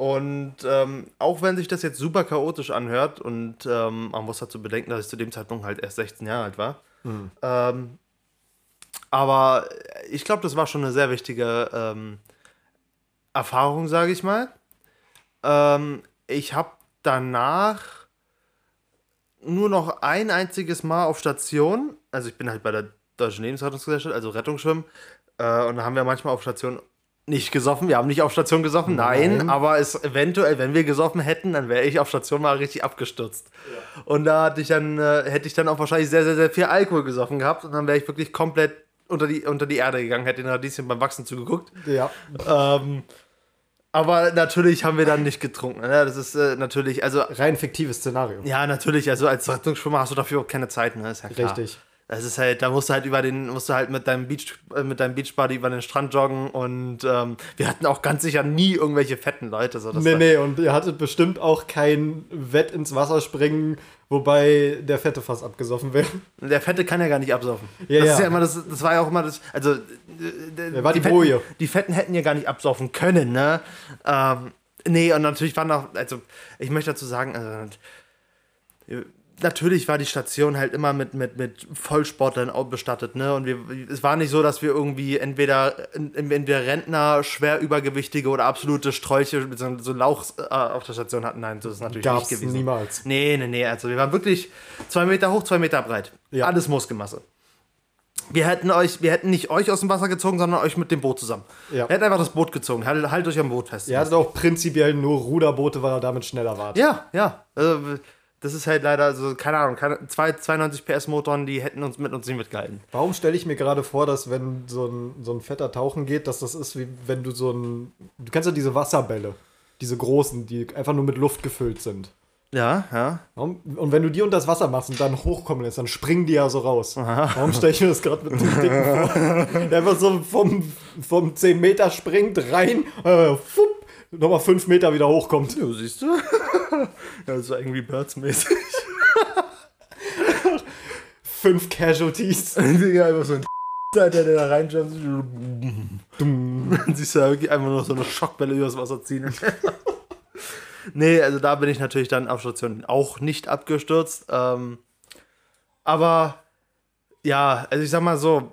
Und ähm, auch wenn sich das jetzt super chaotisch anhört und ähm, man muss dazu bedenken, dass ich zu dem Zeitpunkt halt erst 16 Jahre alt war. Ähm, aber ich glaube, das war schon eine sehr wichtige ähm, Erfahrung, sage ich mal. Ähm, ich habe danach nur noch ein einziges Mal auf Station, also ich bin halt bei der Deutschen Lebensrettungsgesellschaft, also Rettungsschwimmen, äh, und da haben wir manchmal auf Station nicht gesoffen. Wir haben nicht auf Station gesoffen, nein, Nein. aber es eventuell, wenn wir gesoffen hätten, dann wäre ich auf Station mal richtig abgestürzt. Und da hatte ich dann, äh, hätte ich dann auch wahrscheinlich sehr, sehr, sehr viel Alkohol gesoffen gehabt und dann wäre ich wirklich komplett unter die, unter die Erde gegangen, hätte den Radieschen beim Wachsen zugeguckt. ja. Ähm, aber natürlich haben wir dann nicht getrunken. Ne? Das ist äh, natürlich, also Rein fiktives Szenario. ja, natürlich. Also als Rettungsschwimmer hast du dafür auch keine Zeit, ne? Ist ja klar. Richtig. Das ist halt, da musst du halt über den, musst du halt mit deinem Beach, äh, mit deinem Beachbody über den Strand joggen und ähm, wir hatten auch ganz sicher nie irgendwelche fetten Leute. So, Nee, nee, und ihr hattet bestimmt auch kein Wett ins Wasser springen, wobei der Fette fast abgesoffen wäre. Der Fette kann ja gar nicht absaufen. Ja, das ja. ist ja immer das, das war ja auch immer das, also Der war die Fetten, Boje. die Fetten hätten ja gar nicht absaufen können, ne? Ähm, nee, und natürlich waren auch, also ich möchte dazu sagen, also, natürlich war die Station halt immer mit, mit, mit Vollsportlern bestattet, ne? Und wir, es war nicht so, dass wir irgendwie entweder, entweder Rentner, schwer übergewichtige oder absolute Strolche mit so, Lauchs äh, auf der Station hatten. Nein, so ist es natürlich Gab's nicht gewesen. niemals. Nee, nee, nee. Also wir waren wirklich zwei Meter hoch, zwei Meter breit. Ja. Alles Muskelmasse. Wir hätten euch, wir hätten nicht euch aus dem Wasser gezogen, sondern euch mit dem Boot zusammen. Ja. Wir hätten einfach das Boot gezogen. Halt, halt euch am Boot fest. Ihr hattet auch prinzipiell nur Ruderboote, weil er damit schneller war. Ja, ja. Also, das ist halt leider, also, keine Ahnung, keine, zwei, 92 PS Motoren, die hätten uns mit uns nicht mitgehalten. Warum stelle ich mir gerade vor, dass wenn so ein, so ein fetter Tauchen geht, dass das ist wie wenn du so ein. Du kennst ja diese Wasserbälle, diese großen, die einfach nur mit Luft gefüllt sind. Ja, ja. Warum? Und wenn du die unter das Wasser machst und dann hochkommen lässt, dann springen die ja so raus. Warum stelle ich mir das gerade mit dem Dicken vor? Der einfach so vom, vom 10 Meter springt, rein, äh, fupp, nochmal 5 Meter wieder hochkommt. Ja, siehst du? ja, so Angry Birds mäßig. Fünf Casualties. Digga, einfach so ein Alter, der da reinjumpt. Dann siehst du da wirklich einfach noch so eine Schockbälle übers Wasser ziehen. nee, also da bin ich natürlich dann auf Station auch nicht abgestürzt. Ähm, aber ja, also ich sag mal so,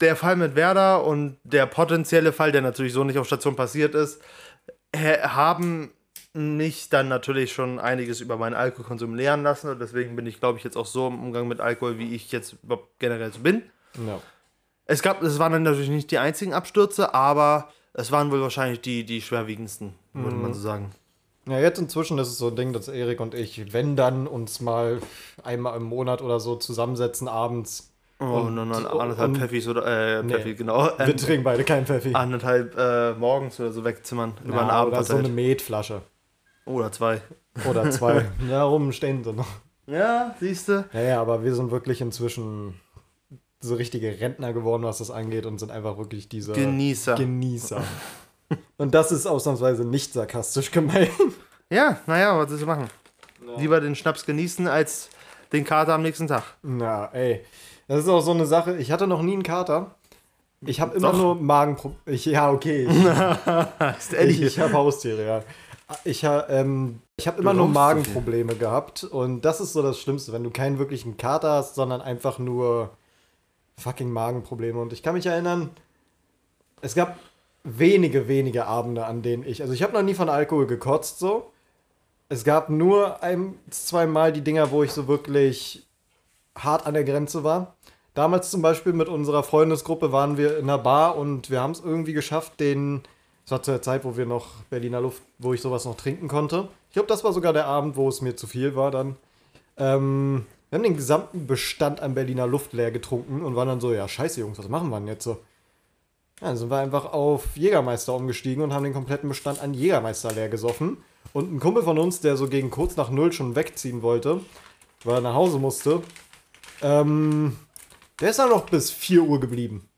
der Fall mit Werder und der potenzielle Fall, der natürlich so nicht auf Station passiert ist, haben mich dann natürlich schon einiges über meinen Alkoholkonsum lernen lassen und deswegen bin ich, glaube ich, jetzt auch so im Umgang mit Alkohol, wie ich jetzt generell so bin. Ja. Es gab, es waren dann natürlich nicht die einzigen Abstürze, aber es waren wohl wahrscheinlich die, die schwerwiegendsten, würde man so sagen. Ja, jetzt inzwischen ist es so ein Ding, dass Erik und ich, wenn dann, uns mal einmal im Monat oder so zusammensetzen abends. Oh, und, dann anderthalb Pfeffis oder, äh, Nee. Pfeffi, genau. Wir Ähm, trinken beide keinen Pfeffi. anderthalb äh, morgens oder so wegzimmern, über den Ja, Abend oder so eine. Metflasche. Oder zwei. Oder zwei. ja, rum stehen sie noch. Ja, siehst du? Naja, aber wir sind wirklich inzwischen so richtige Rentner geworden, was das angeht und sind einfach wirklich diese Genießer. Genießer. und das ist ausnahmsweise nicht sarkastisch gemeint. ja, naja, was willst du machen? Lieber den Schnaps genießen, als den Kater am nächsten Tag. Na, ey. Das ist auch so eine Sache. Ich hatte noch nie einen Kater. Ich habe immer Doch. nur Magenprobleme. Ja, okay. Ist Ich, ich, habe Haustiere, ja. Ich, ähm, ich habe immer nur Magenprobleme gehabt. Und das ist so das Schlimmste, wenn du keinen wirklichen Kater hast, sondern einfach nur fucking Magenprobleme. Und ich kann mich erinnern, es gab wenige, wenige Abende, an denen ich. Also ich habe noch nie von Alkohol gekotzt so. Es gab nur ein, zwei Mal die Dinger, wo ich so wirklich hart an der Grenze war. Damals zum Beispiel mit unserer Freundesgruppe waren wir in einer Bar und wir haben es irgendwie geschafft, den. Das war zu der Zeit, wo wir noch Berliner Luft, wo ich sowas noch trinken konnte. Ich glaube, das war sogar der Abend, wo es mir zu viel war dann. Ähm, wir haben den gesamten Bestand an Berliner Luft leer getrunken und waren dann so, ja, scheiße, Jungs, was machen wir denn jetzt so? Ja, dann sind wir einfach auf Jägermeister umgestiegen und haben den kompletten Bestand an Jägermeister leer gesoffen. Und ein Kumpel von uns, der so gegen kurz nach null schon wegziehen wollte, weil er nach Hause musste, ähm, der ist dann noch bis 4 Uhr geblieben.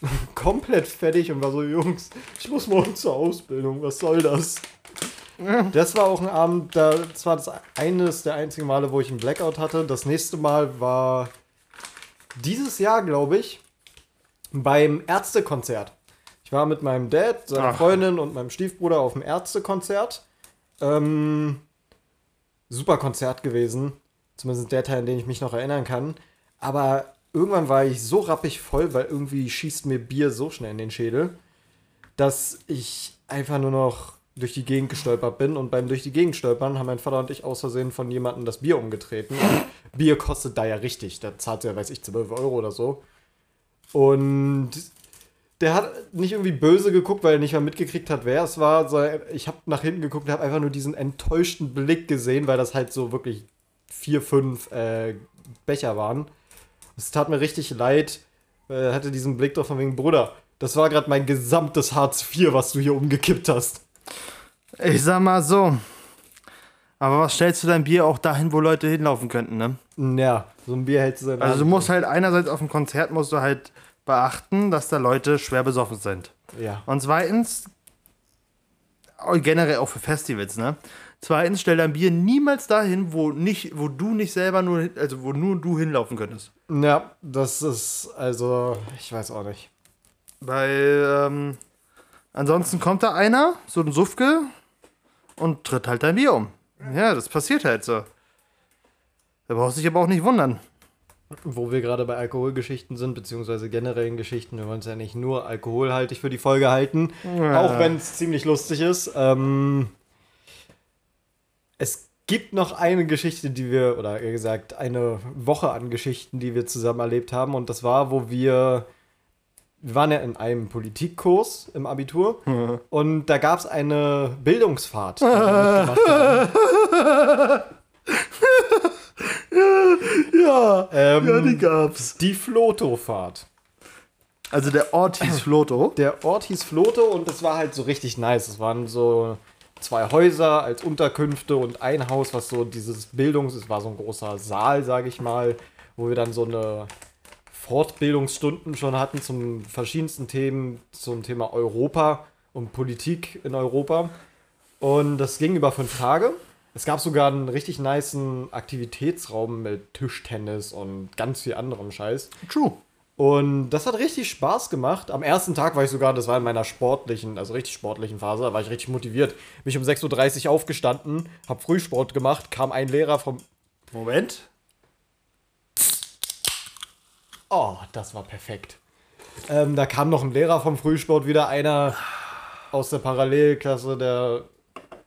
Komplett fertig und war so, Jungs, ich muss morgen zur Ausbildung, was soll das? Das war auch ein Abend, da, das war das eines der einzigen Male, wo ich einen Blackout hatte. Das nächste Mal war dieses Jahr, glaube ich, beim Ärztekonzert. Ich war mit meinem Dad, seiner Ach. Freundin und meinem Stiefbruder auf dem Ärztekonzert. Ähm, super Konzert gewesen. Zumindest der Teil, an den ich mich noch erinnern kann. Aber irgendwann war ich so rappig voll, weil irgendwie schießt mir Bier so schnell in den Schädel, dass ich einfach nur noch durch die Gegend gestolpert bin. Und beim durch die Gegend stolpern haben mein Vater und ich aus Versehen von jemandem das Bier umgetreten. Und Bier kostet da ja richtig. Da zahlt ja, weiß ich, 12 Euro oder so. Und der hat nicht irgendwie böse geguckt, weil er nicht mal mitgekriegt hat, wer es war. Ich habe nach hinten geguckt und habe einfach nur diesen enttäuschten Blick gesehen, weil das halt so wirklich vier, fünf äh, Becher waren. Es tat mir richtig leid. Er hatte diesen Blick drauf von wegen, Bruder, das war gerade mein gesamtes Hartz IV, was du hier umgekippt hast. Ich sag mal so. Aber was stellst du dein Bier auch dahin, wo Leute hinlaufen könnten, ne? Ja, so ein Bier hältst du in der Also du musst halt einerseits auf dem Konzert musst du halt beachten, dass da Leute schwer besoffen sind. Ja. Und zweitens, generell auch für Festivals, ne? Zweitens, stell dein Bier niemals dahin, wo nicht, wo du nicht selber nur, also wo nur du hinlaufen könntest. Ja, das ist, also, ich weiß auch nicht. Weil, ähm, ansonsten kommt da einer, so ein Suffke, und tritt halt dein Bier um. Ja, das passiert halt so. Da brauchst du dich aber auch nicht wundern. Wo wir gerade bei Alkoholgeschichten sind, beziehungsweise generellen Geschichten, wir wollen es ja nicht nur alkoholhaltig für die Folge halten, auch wenn es ziemlich lustig ist. Ähm, es gibt noch eine Geschichte, die wir, oder eher gesagt, eine Woche an Geschichten, die wir zusammen erlebt haben. Und das war, wo wir, wir waren ja in einem Politikkurs im Abitur und da gab es eine Bildungsfahrt. Die wir mitgemacht haben. Ja, Ähm, gab's. die Flotofahrt. Also der Ort hieß Floto. Der Ort hieß Floto und es war halt so richtig nice. Es waren so zwei Häuser als Unterkünfte und ein Haus, was so dieses Bildungs, es war so ein großer Saal, sage ich mal, wo wir dann so eine Fortbildungsstunden schon hatten zum verschiedensten Themen, zum Thema Europa und Politik in Europa. Und das ging über fünf Tage. Es gab sogar einen richtig niceen Aktivitätsraum mit Tischtennis und ganz viel anderem Scheiß. True. Und das hat richtig Spaß gemacht. Am ersten Tag war ich sogar, das war in meiner sportlichen, also richtig sportlichen Phase, da war ich richtig motiviert. Bin ich um 6.30 Uhr aufgestanden, hab Frühsport gemacht, kam ein Lehrer vom. Moment. Oh, das war perfekt. Ähm, da kam noch ein Lehrer vom Frühsport, wieder einer aus der Parallelklasse, der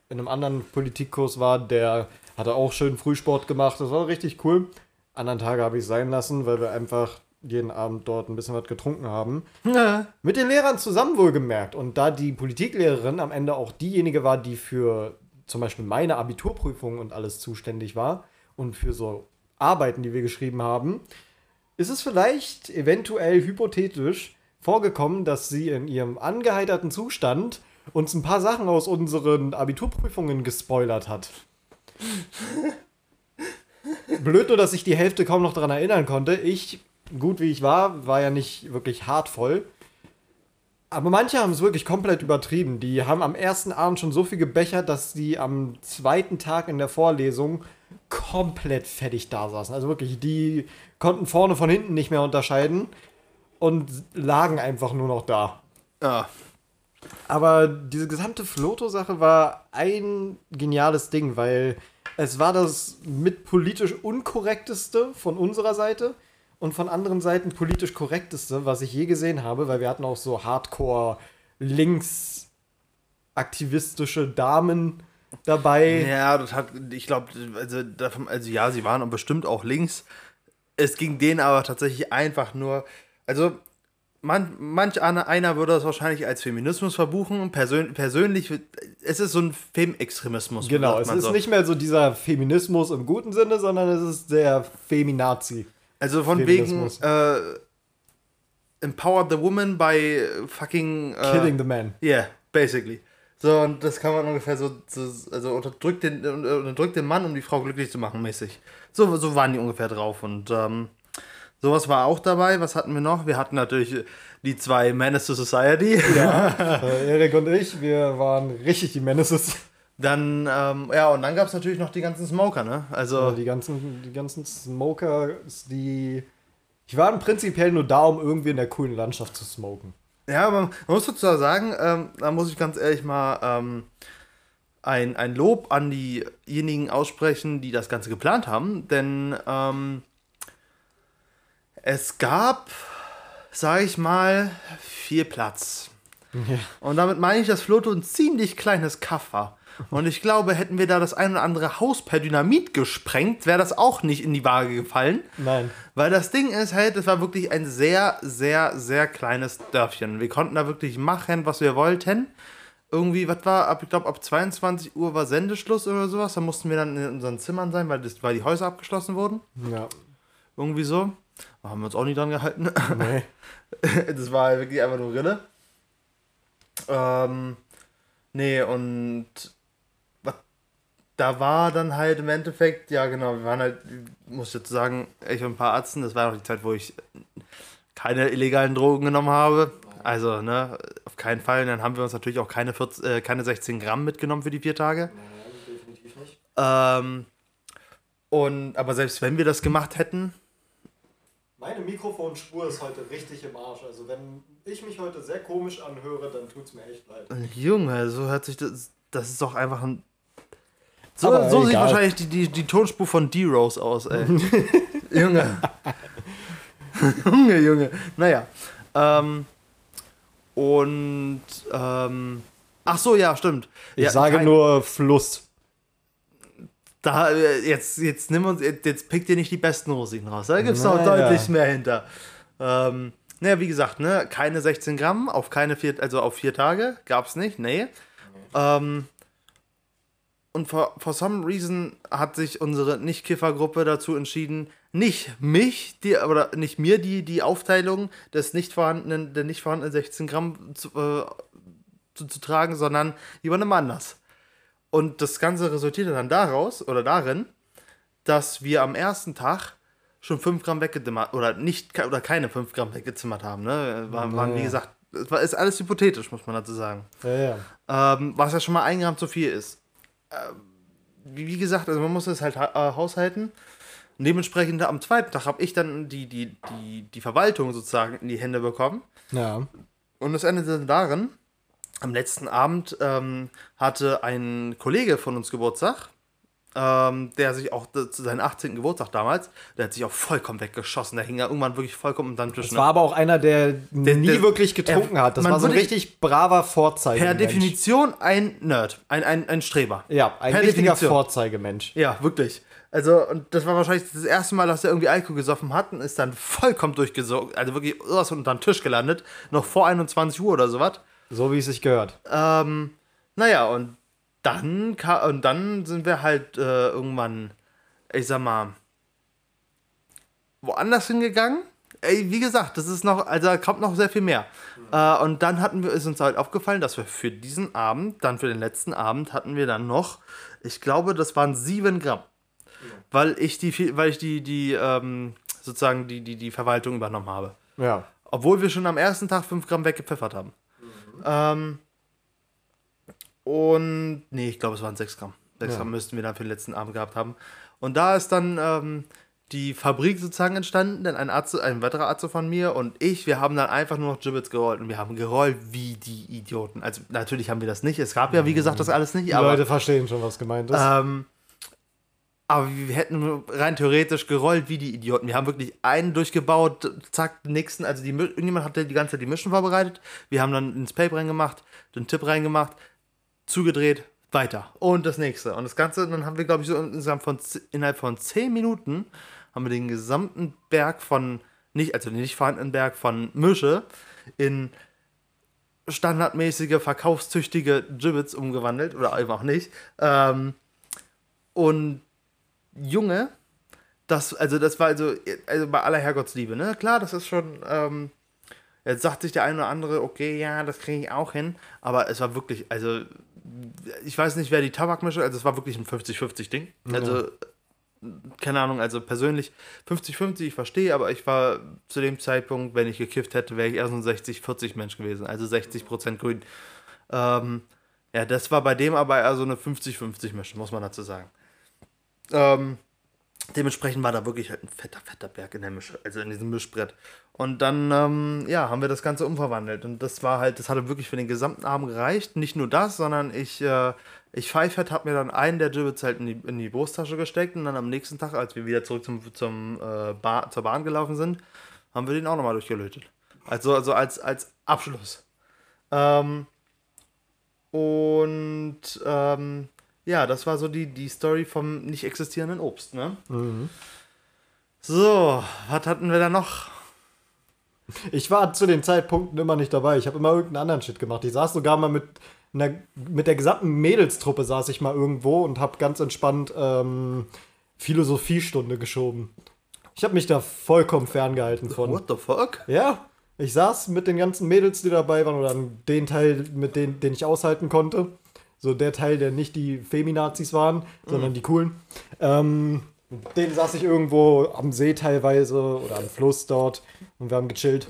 in einem anderen Politikkurs war, der hatte auch schön Frühsport gemacht. Das war richtig cool. Anderen Tage habe ich es sein lassen, weil wir einfach jeden Abend dort ein bisschen was getrunken haben. Ja. Mit den Lehrern zusammen wohlgemerkt. Und da die Politiklehrerin am Ende auch diejenige war, die für zum Beispiel meine Abiturprüfung und alles zuständig war und für so Arbeiten, die wir geschrieben haben, ist es vielleicht eventuell hypothetisch vorgekommen, dass sie in ihrem angeheiterten Zustand uns ein paar Sachen aus unseren Abiturprüfungen gespoilert hat. Blöd nur, dass ich die Hälfte kaum noch daran erinnern konnte. Ich, gut wie ich war, war ja nicht wirklich hart voll. Aber manche haben es wirklich komplett übertrieben. Die haben am ersten Abend schon so viel gebechert, dass die am zweiten Tag in der Vorlesung komplett fertig da saßen. Also wirklich, die konnten vorne von hinten nicht mehr unterscheiden und lagen einfach nur noch da. Ja. Aber diese gesamte Floto-Sache war ein geniales Ding, weil es war das mit politisch unkorrekteste von unserer Seite und von anderen Seiten politisch korrekteste, was ich je gesehen habe, weil wir hatten auch so Hardcore links aktivistische Damen dabei. Ja, das hat, ich glaube, also, davon- also ja, sie waren bestimmt auch links. Es ging denen aber tatsächlich einfach nur, also man, manch einer, würde das wahrscheinlich als Feminismus verbuchen. Persön, persönlich, es ist so ein Femextremismus. Genau, es ist so. nicht mehr so dieser Feminismus im guten Sinne, sondern es ist der Feminazi. Also von wegen äh, Empower the Woman by fucking äh, Killing the Man. Yeah, basically. So, und das kann man ungefähr so, so also unterdrückt den, unterdrückt den Mann, um die Frau glücklich zu machen, mäßig. So, so waren die ungefähr drauf. Und ähm, sowas war auch dabei. Was hatten wir noch? Wir hatten natürlich die zwei Menace to Society. Ja, äh, Erik und ich, wir waren richtig die Menaces. Dann, ähm, ja, und dann gab es natürlich noch die ganzen Smoker, ne? Also, Die ganzen, die ganzen Smokers, die. Ich war prinzipiell nur da, um irgendwie in der coolen Landschaft zu smoken. Ja, aber man muss dazu sagen, ähm, da muss ich ganz ehrlich mal ähm, ein, ein Lob an diejenigen aussprechen, die das Ganze geplant haben. Denn ähm, es gab, sag ich mal, viel Platz. Ja. Und damit meine ich, dass Floto ein ziemlich kleines Kaff war. Und ich glaube, hätten wir da das ein oder andere Haus per Dynamit gesprengt, wäre das auch nicht in die Waage gefallen. Nein. Weil das Ding ist halt, es war wirklich ein sehr, sehr, sehr kleines Dörfchen. Wir konnten da wirklich machen, was wir wollten. Irgendwie, was war, ab, ich glaube, ab 22 Uhr war Sendeschluss oder sowas. Da mussten wir dann in unseren Zimmern sein, weil, das, weil die Häuser abgeschlossen wurden. Ja. Irgendwie so. Da haben wir uns auch nicht dran gehalten. Nee. das war halt wirklich einfach nur Rille. Ähm, nee, und da war dann halt im Endeffekt, ja genau, wir waren halt, muss ich jetzt sagen, ich und ein paar Arzten, das war auch die Zeit, wo ich keine illegalen Drogen genommen habe. Also, ne, auf keinen Fall. Dann haben wir uns natürlich auch keine, 14, äh, keine 16 Gramm mitgenommen für die vier Tage. definitiv nicht. Ähm, und, aber selbst wenn wir das gemacht hätten, Meine Mikrofonspur ist heute richtig im Arsch. Also wenn ich mich heute sehr komisch anhöre, dann tut's mir echt leid. Junge, so hört sich das. Das ist doch einfach ein. So, so sieht wahrscheinlich die, die, die Tonspur von D-Rose aus, ey. Junge. Junge, Junge. Naja. Ähm, und. Ähm, ach so, ja, stimmt. Ich ja, sage kein- nur Fluss. Da, äh, jetzt, jetzt nimm uns, jetzt, jetzt pick dir nicht die besten Rosinen raus. Da gibt es noch Naja. deutlich mehr hinter. Ähm, naja, wie gesagt, ne, keine 16 Gramm auf keine vier, also auf vier Tage gab es nicht, nee. Ähm, und for, for some reason hat sich unsere Nicht-Kiffer-Gruppe dazu entschieden, nicht mich, die, oder nicht mir die, die Aufteilung des nicht vorhandenen, der nicht vorhandenen 16 Gramm zu, äh, zu, zu tragen, sondern jemandem anders. Und das Ganze resultierte dann daraus oder darin, dass wir am ersten Tag schon 5 Gramm weggezimmert oder nicht oder keine 5 Gramm weggezimmert haben. Ne? War, waren, wie gesagt, es war, ist alles hypothetisch, muss man dazu sagen. Ja, ja. Ähm, was ja schon mal ein Gramm zu viel ist. Ähm, wie, gesagt, also man muss es halt ha äh, haushalten. Und dementsprechend am zweiten Tag habe ich dann die, die, die, die Verwaltung sozusagen in die Hände bekommen. Ja. Und es endete darin, am letzten Abend ähm, hatte ein Kollege von uns Geburtstag, ähm, der sich auch zu seinem 18. Geburtstag damals, der hat sich auch vollkommen weggeschossen. Der hing ja irgendwann wirklich vollkommen unter dem Tisch. Das ne? war aber auch einer, der, nie der- wirklich getrunken er- hat. Das war so ein richtig braver Vorzeige. per Definition ein Nerd, ein, ein, ein Streber. Ja, ein per richtiger Definition. Vorzeigemensch. Ja, wirklich. Also, und das war wahrscheinlich das erste Mal, dass er irgendwie Alkohol gesoffen hat und ist dann vollkommen durchgesogen, also wirklich sowas unter den Tisch gelandet, noch vor 21 Uhr oder sowas. So wie es sich gehört. Ähm, naja, und dann, und dann sind wir halt äh, irgendwann, ich sag mal, woanders hingegangen. Ey, wie gesagt, das ist noch, also da kommt noch sehr viel mehr. Äh, und dann hatten wir, ist uns halt aufgefallen, dass wir für diesen Abend, dann für den letzten Abend, hatten wir dann noch, ich glaube, das waren sieben Gramm. Weil ich die, weil ich die, die, ähm, sozusagen die, die, die Verwaltung übernommen habe. Ja. Obwohl wir schon am ersten Tag 5 Gramm weggepfeffert haben. Ähm, und nee, ich glaube, es waren 6 Gramm. 6 Ja. Gramm müssten wir dann für den letzten Abend gehabt haben. Und da ist dann ähm, die Fabrik sozusagen entstanden, denn ein, Arzt, ein weiterer Arzt von mir und ich, wir haben dann einfach nur noch Gibbets gerollt und wir haben gerollt wie die Idioten. Also natürlich haben wir das nicht. Es gab ja, wie gesagt, das alles nicht. Die Aber Leute verstehen schon, was gemeint ist. ähm, aber wir hätten rein theoretisch gerollt wie die Idioten. Wir haben wirklich einen durchgebaut, zack, den nächsten. Also die, irgendjemand hatte die ganze Zeit die Mission vorbereitet. Wir haben dann ins Paper reingemacht, den Tipp reingemacht, zugedreht, weiter. Und das nächste. Und das Ganze, dann haben wir, glaube ich, so insgesamt von, innerhalb von 10 Minuten haben wir den gesamten Berg von, nicht, also den nicht vorhandenen Berg von Mische in standardmäßige, verkaufstüchtige Gibbets umgewandelt. Oder eben auch nicht. Ähm, und Junge, das, also das war also, also bei aller Herrgottsliebe, ne? Klar, das ist schon, ähm, jetzt sagt sich der eine oder andere, okay, ja, das kriege ich auch hin, aber es war wirklich, also, ich weiß nicht, wer die Tabakmische, also es war wirklich ein 50-50-Ding. Also, keine Ahnung, also persönlich 50-50, ich verstehe, aber ich war zu dem Zeitpunkt, wenn ich gekifft hätte, wäre ich eher so ein 60-40 Mensch gewesen, also 60% grün. Ähm, ja, das war bei dem aber eher so eine 50-50-Mische, muss man dazu sagen. Ähm, dementsprechend war da wirklich halt ein fetter, fetter Berg in der Mische, also in diesem Mischbrett. Und dann, ähm, ja, haben wir das Ganze umverwandelt. Und das war halt, das hatte wirklich für den gesamten Abend gereicht. Nicht nur das, sondern ich, äh, ich Pfeifert habe mir dann einen der Gibbets halt in die, in die Brusttasche gesteckt und dann am nächsten Tag, als wir wieder zurück zum, zum, äh, Ba- zur Bahn gelaufen sind, haben wir den auch nochmal durchgelötet. Also, also als, als Abschluss. Ähm, und ähm, ja, das war so die, die Story vom nicht existierenden Obst, ne? So, was hatten wir da noch? Ich war zu den Zeitpunkten immer nicht dabei. Ich habe immer irgendeinen anderen Shit gemacht. Ich saß sogar mal mit, einer, mit der gesamten Mädelstruppe saß ich mal irgendwo und habe ganz entspannt ähm, Philosophiestunde geschoben. Ich habe mich da vollkommen ferngehalten von. What the fuck? Ja, ich saß mit den ganzen Mädels, die dabei waren, oder an den Teil, mit denen, den ich aushalten konnte. So der Teil, der nicht die Feminazis waren, sondern die coolen. Ähm, mit denen saß ich irgendwo am See teilweise oder am Fluss dort und wir haben gechillt.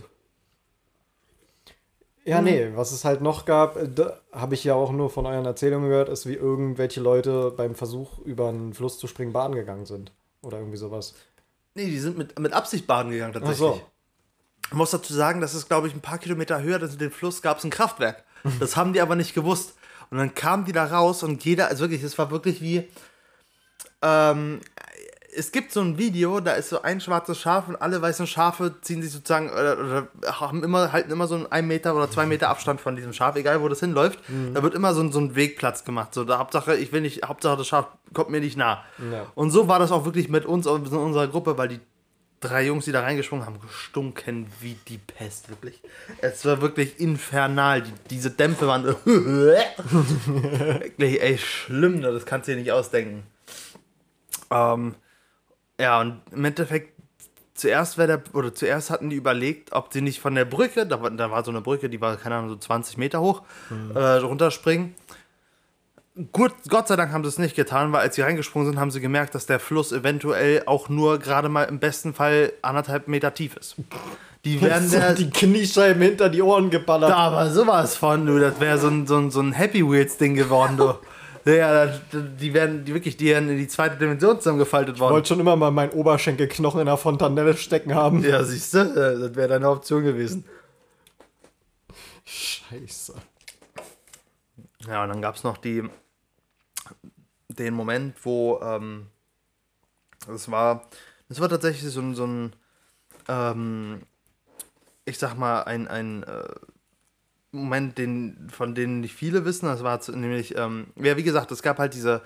Ja, nee, was es halt noch gab, äh, habe ich ja auch nur von euren Erzählungen gehört, ist, wie irgendwelche Leute beim Versuch, über einen Fluss zu springen, baden gegangen sind. Oder irgendwie sowas. Nee, die sind mit, mit Absicht baden gegangen Ach tatsächlich. so. Ich muss dazu sagen, das ist, glaube ich, ein paar Kilometer höher, also den Fluss gab es ein Kraftwerk. Das haben die aber nicht gewusst. Und dann kamen die da raus und jeder, also wirklich, es war wirklich wie. Ähm, es gibt so ein Video, da ist so ein schwarzes Schaf und alle weißen Schafe ziehen sich sozusagen oder, oder haben immer, halten immer so einen 1 Meter oder 2 Meter Abstand von diesem Schaf, egal wo das hinläuft. Da wird immer so ein, so ein Wegplatz gemacht. So, da Hauptsache, ich will nicht, Hauptsache das Schaf kommt mir nicht nah. Ja. Und so war das auch wirklich mit uns in unserer Gruppe, weil die drei Jungs, die da reingesprungen haben, gestunken wie die Pest, wirklich. Es war wirklich infernal. Die, diese Dämpfe waren wirklich, ey, schlimm, das kannst du dir nicht ausdenken. Ähm, ja, und im Endeffekt, zuerst wäre der, oder zuerst hatten die überlegt, ob sie nicht von der Brücke, da war, da war so eine Brücke, die war, keine Ahnung, so 20 Meter hoch, äh, runterspringen. Gut, Gott sei Dank haben sie es nicht getan, weil als sie reingesprungen sind, haben sie gemerkt, dass der Fluss eventuell auch nur gerade mal im besten Fall anderthalb Meter tief ist. Die werden der, die Kniescheiben hinter die Ohren geballert. da war sowas von, du, das wäre so ein, so ein, so ein Happy Wheels Ding geworden, du. Ja, die werden die wirklich die in die zweite Dimension zusammengefaltet Ich worden. wollte schon immer mal meinen Oberschenkelknochen in der Fontanelle stecken haben. Ja, siehst du, das wäre deine Option gewesen. Scheiße. Ja, und dann gab es noch die, den Moment, wo ähm, das war, das war tatsächlich so ein, so ein ähm, ich sag mal, ein, ein äh, Moment, den, von denen nicht viele wissen. Das war zu, nämlich, ähm, ja, wie gesagt, es gab halt diese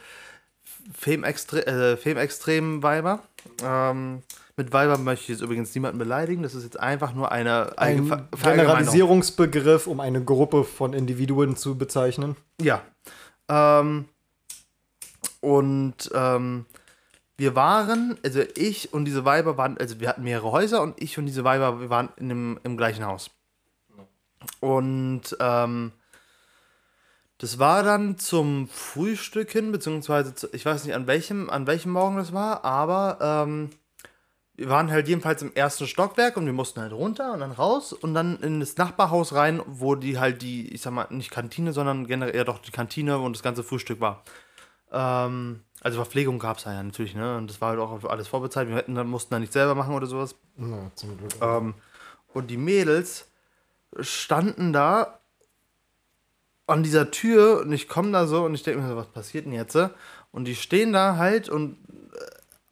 Filmextre äh, Filmextrem-Weiber. Ähm, mit Weiber möchte ich jetzt übrigens niemanden beleidigen. Das ist jetzt einfach nur eine Ein. Generalisierungsbegriff, um eine Gruppe von Individuen zu bezeichnen. Ja. Ähm, und ähm, wir waren, also ich und diese Weiber waren, also wir hatten mehrere Häuser und ich und diese Weiber, wir waren in dem, im gleichen Haus. Und ähm, das war dann zum Frühstück hin, beziehungsweise zu, ich weiß nicht an welchem, an welchem Morgen das war, aber ähm, wir waren halt jedenfalls im ersten Stockwerk und wir mussten halt runter und dann raus und dann in das Nachbarhaus rein, wo die halt die, ich sag mal, nicht Kantine, sondern generell eher doch die Kantine und das ganze Frühstück war. Ähm, also Verpflegung gab es ja natürlich, ne? Und das war halt auch alles vorbezahlt. Wir hätten, dann mussten da nicht selber machen oder sowas. Na, zum Glück. Ähm, und die Mädels standen da an dieser Tür und ich komme da so und ich denke mir so, was passiert denn jetzt? Und die stehen da halt und äh,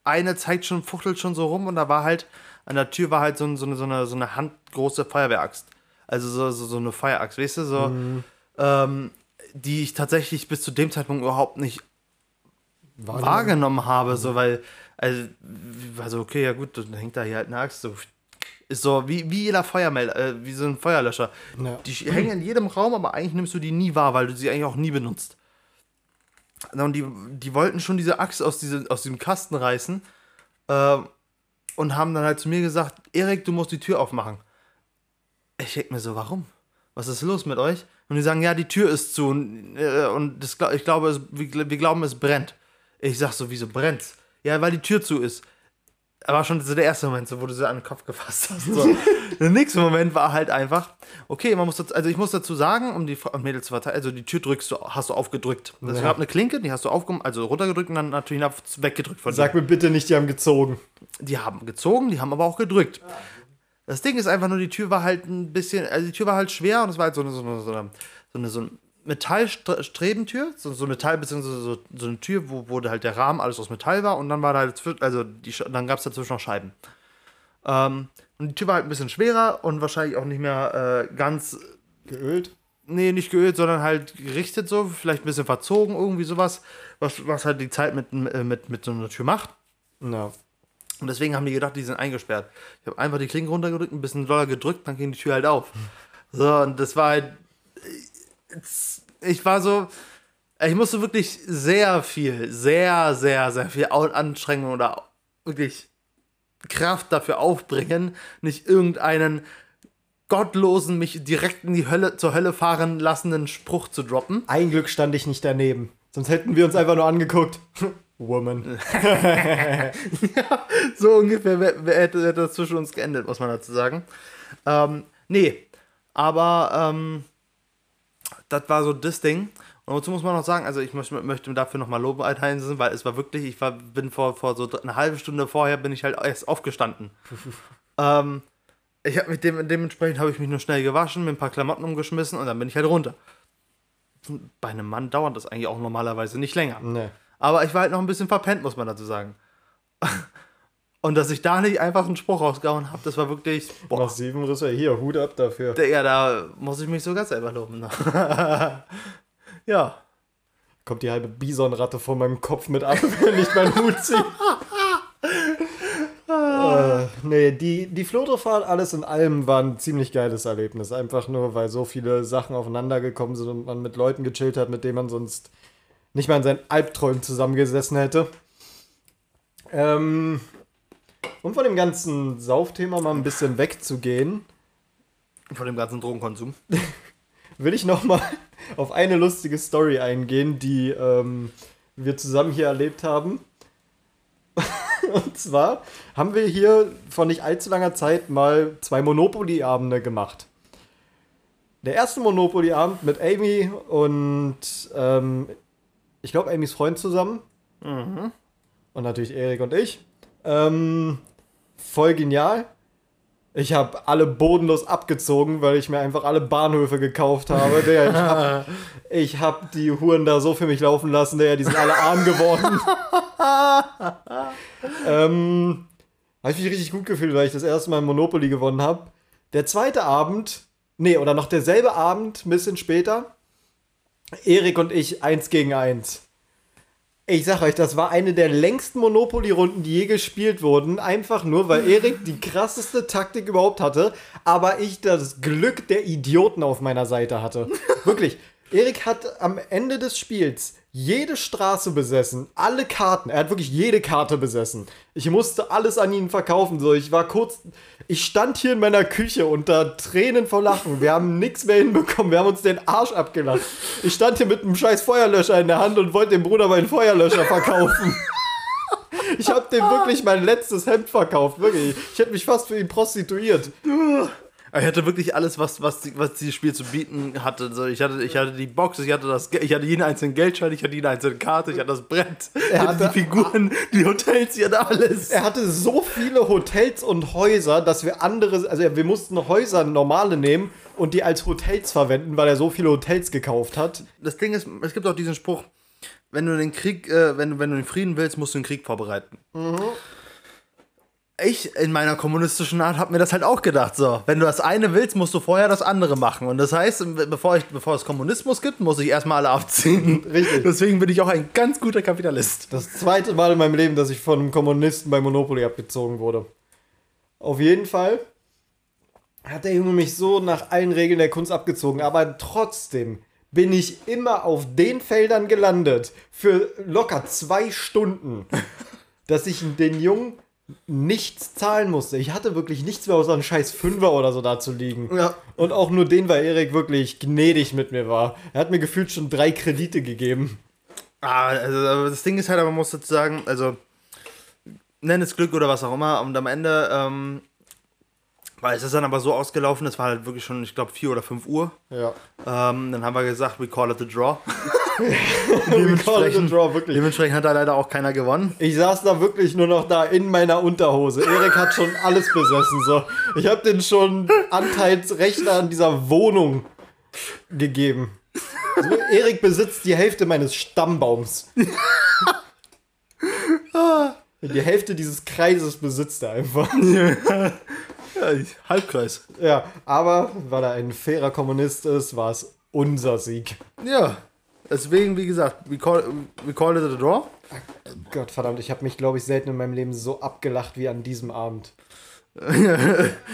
eine zeigt schon, fuchtelt schon so rum und da war halt, an der Tür war halt so, so, eine, so, eine, so eine handgroße Feuerwehraxt. Also so, so, so eine Feueraxt, weißt du, so, ähm, die ich tatsächlich bis zu dem Zeitpunkt überhaupt nicht War wahrgenommen habe, so weil, also, also okay, ja gut, dann hängt da hier halt eine Axt, so, ist so wie, wie jeder Feuermelder, äh, wie so ein Feuerlöscher. Ja. Die hängen in jedem Raum, aber eigentlich nimmst du die nie wahr, weil du sie eigentlich auch nie benutzt. Und die, die wollten schon diese Axt aus, diese, aus diesem Kasten reißen äh, und haben dann halt zu mir gesagt, Erik, du musst die Tür aufmachen. Ich denke mir so, warum? Was ist los mit euch? Und die sagen, ja, die Tür ist zu und, äh, und das, ich glaube, es, wir, wir glauben, es brennt. Ich sag so, wieso brennt's? Ja, weil die Tür zu ist. Aber schon so der erste Moment, so, wo du sie an den Kopf gefasst hast. So. der nächste Moment war halt einfach, okay, man muss dazu, also ich muss dazu sagen, um die Fra- Mädels zu verteilen, also die Tür drückst du, hast du aufgedrückt. Es Ja. gab eine Klinke, die hast du aufgemacht, also runtergedrückt und dann natürlich weggedrückt von dir. Sag mir bitte nicht, die haben gezogen. Die haben gezogen, die haben aber auch gedrückt. Das Ding ist einfach nur, die Tür war halt ein bisschen, also die Tür war halt schwer und es war halt so eine, so eine, so eine, so eine Metallstrebentür, so, so Metall, beziehungsweise so, so eine Tür, wo, wo halt der Rahmen alles aus Metall war und dann war da halt, also die, dann gab es dazwischen noch Scheiben. Ähm, und die Tür war halt ein bisschen schwerer und wahrscheinlich auch nicht mehr äh, ganz, Geölt? nee, nicht geölt, sondern halt gerichtet so, vielleicht ein bisschen verzogen, irgendwie sowas, was, was halt die Zeit mit, äh, mit, mit so einer Tür macht. Na. Und deswegen haben die gedacht, die sind eingesperrt. Ich habe einfach die Klinke runtergedrückt, ein bisschen doller gedrückt, dann ging die Tür halt auf. So, und das war halt. Ich war so. Ich musste wirklich sehr viel, sehr, sehr, sehr viel Anstrengung oder wirklich Kraft dafür aufbringen, nicht irgendeinen gottlosen, mich direkt in die Hölle, zur Hölle fahren lassenden Spruch zu droppen. Ein Glück stand ich nicht daneben. Sonst hätten wir uns einfach nur angeguckt. Woman. So ungefähr wer, wer hätte, hätte das zwischen uns geendet, muss man dazu sagen. Ähm, nee, aber ähm, das war so das Ding. Und dazu muss man noch sagen, also ich möchte, möchte dafür nochmal Lob einheimsen, weil es war wirklich, ich war, bin vor, vor so eine halbe Stunde vorher, bin ich halt erst aufgestanden. ähm, ich habe mit dem, dementsprechend habe ich mich nur schnell gewaschen, mir ein paar Klamotten umgeschmissen und dann bin ich halt runter. Bei einem Mann dauert das eigentlich auch normalerweise nicht länger. Ne. Aber ich war halt noch ein bisschen verpennt, muss man dazu sagen. Und dass ich da nicht einfach einen Spruch rausgehauen habe, das war wirklich. Boah, Massiven Risse. Hier, Hut ab dafür. ja, da muss ich mich sogar selber loben. ja. Kommt die halbe Bisonratte vor meinem Kopf mit ab, wenn ich meinen Hut ziehe. äh, nee, die, die Flotofahrt, alles in allem, war ein ziemlich geiles Erlebnis. Einfach nur, weil so viele Sachen aufeinander gekommen sind und man mit Leuten gechillt hat, mit denen man sonst nicht mal in seinen Albträumen zusammengesessen hätte. Ähm, um von dem ganzen Saufthema mal ein bisschen wegzugehen, Von dem ganzen Drogenkonsum. will ich noch mal auf eine lustige Story eingehen, die ähm, wir zusammen hier erlebt haben. Und zwar haben wir hier vor nicht allzu langer Zeit mal zwei Monopoly-Abende gemacht. Der erste Monopoly-Abend mit Amy und ähm, ich glaube Amys Freund zusammen. Und natürlich Erik und ich. Ähm, voll genial. Ich habe alle bodenlos abgezogen, weil ich mir einfach alle Bahnhöfe gekauft habe. Der, ich habe ich hab die Huren da so für mich laufen lassen, der, die sind alle arm geworden. ähm, habe ich mich richtig gut gefühlt, weil ich das erste Mal Monopoly gewonnen habe. Der zweite Abend, nee, oder noch derselbe Abend, ein bisschen später, Erik und ich eins gegen eins. Ich sag euch, das war eine der längsten Monopoly-Runden, die je gespielt wurden. Einfach nur, weil Erik die krasseste Taktik überhaupt hatte, aber ich das Glück der Idioten auf meiner Seite hatte. Wirklich. Erik hat am Ende des Spiels jede Straße besessen, alle Karten. Er hat wirklich jede Karte besessen. Ich musste alles an ihn verkaufen. So, ich war kurz. Ich stand hier in meiner Küche unter Tränen vor Lachen. Wir haben nichts mehr hinbekommen. Wir haben uns den Arsch abgelacht. Ich stand hier mit einem scheiß Feuerlöscher in der Hand und wollte dem Bruder meinen Feuerlöscher verkaufen. Ich habe dem wirklich mein letztes Hemd verkauft. Wirklich. Ich hätte mich fast für ihn prostituiert. Ich hatte wirklich alles, was, was, was dieses Spiel zu bieten hatte. So, ich, hatte, ich hatte die Box, ich hatte, das, ich hatte jeden einzelnen Geldschein, ich hatte jede einzelne Karte, ich hatte das Brett, Er hatte hatte- die Figuren, die Hotels, ich hatte alles. Er hatte so viele Hotels und Häuser, dass wir andere, also wir mussten Häuser normale nehmen und die als Hotels verwenden, weil er so viele Hotels gekauft hat. Das Ding ist, es gibt auch diesen Spruch, wenn du den Krieg, äh, wenn, du- wenn du den Frieden willst, musst du den Krieg vorbereiten. Ich in meiner kommunistischen Art habe mir das halt auch gedacht. So, wenn du das eine willst, musst du vorher das andere machen. Und das heißt, bevor, ich, bevor es Kommunismus gibt, muss ich erstmal alle abziehen. Richtig. Deswegen bin ich auch ein ganz guter Kapitalist. Das zweite Mal in meinem Leben, dass ich von einem Kommunisten bei Monopoly abgezogen wurde. Auf jeden Fall hat der Junge mich so nach allen Regeln der Kunst abgezogen, aber trotzdem bin ich immer auf den Feldern gelandet für locker zwei Stunden, dass ich den Jungen nichts zahlen musste. Ich hatte wirklich nichts mehr außer einen scheiß Fünfer oder so da zu liegen. Ja. Und auch nur den, weil Erik wirklich gnädig mit mir war. Er hat mir gefühlt schon drei Kredite gegeben. Ah, also das Ding ist halt, man muss dazu sagen, also nenn es Glück oder was auch immer. Und am Ende, ähm, weil es ist dann aber so ausgelaufen, es war halt wirklich schon, ich glaube, 4 oder 5 Uhr. Ja. Ähm, dann haben wir gesagt, we call it a draw. A draw, wirklich. Dementsprechend hat da leider auch keiner gewonnen. Ich saß da wirklich nur noch da in meiner Unterhose. Erik hat schon alles besessen. So. Ich habe den schon Anteilsrechte an dieser Wohnung gegeben. Also, Erik besitzt die Hälfte meines Stammbaums. Die Hälfte dieses Kreises besitzt er einfach. Ja, Halbkreis. Ja, aber weil er ein fairer Kommunist ist, war es unser Sieg. Ja. Deswegen, wie gesagt, we call, we call it a draw. Gott verdammt, ich habe mich, glaube ich, selten in meinem Leben so abgelacht wie an diesem Abend.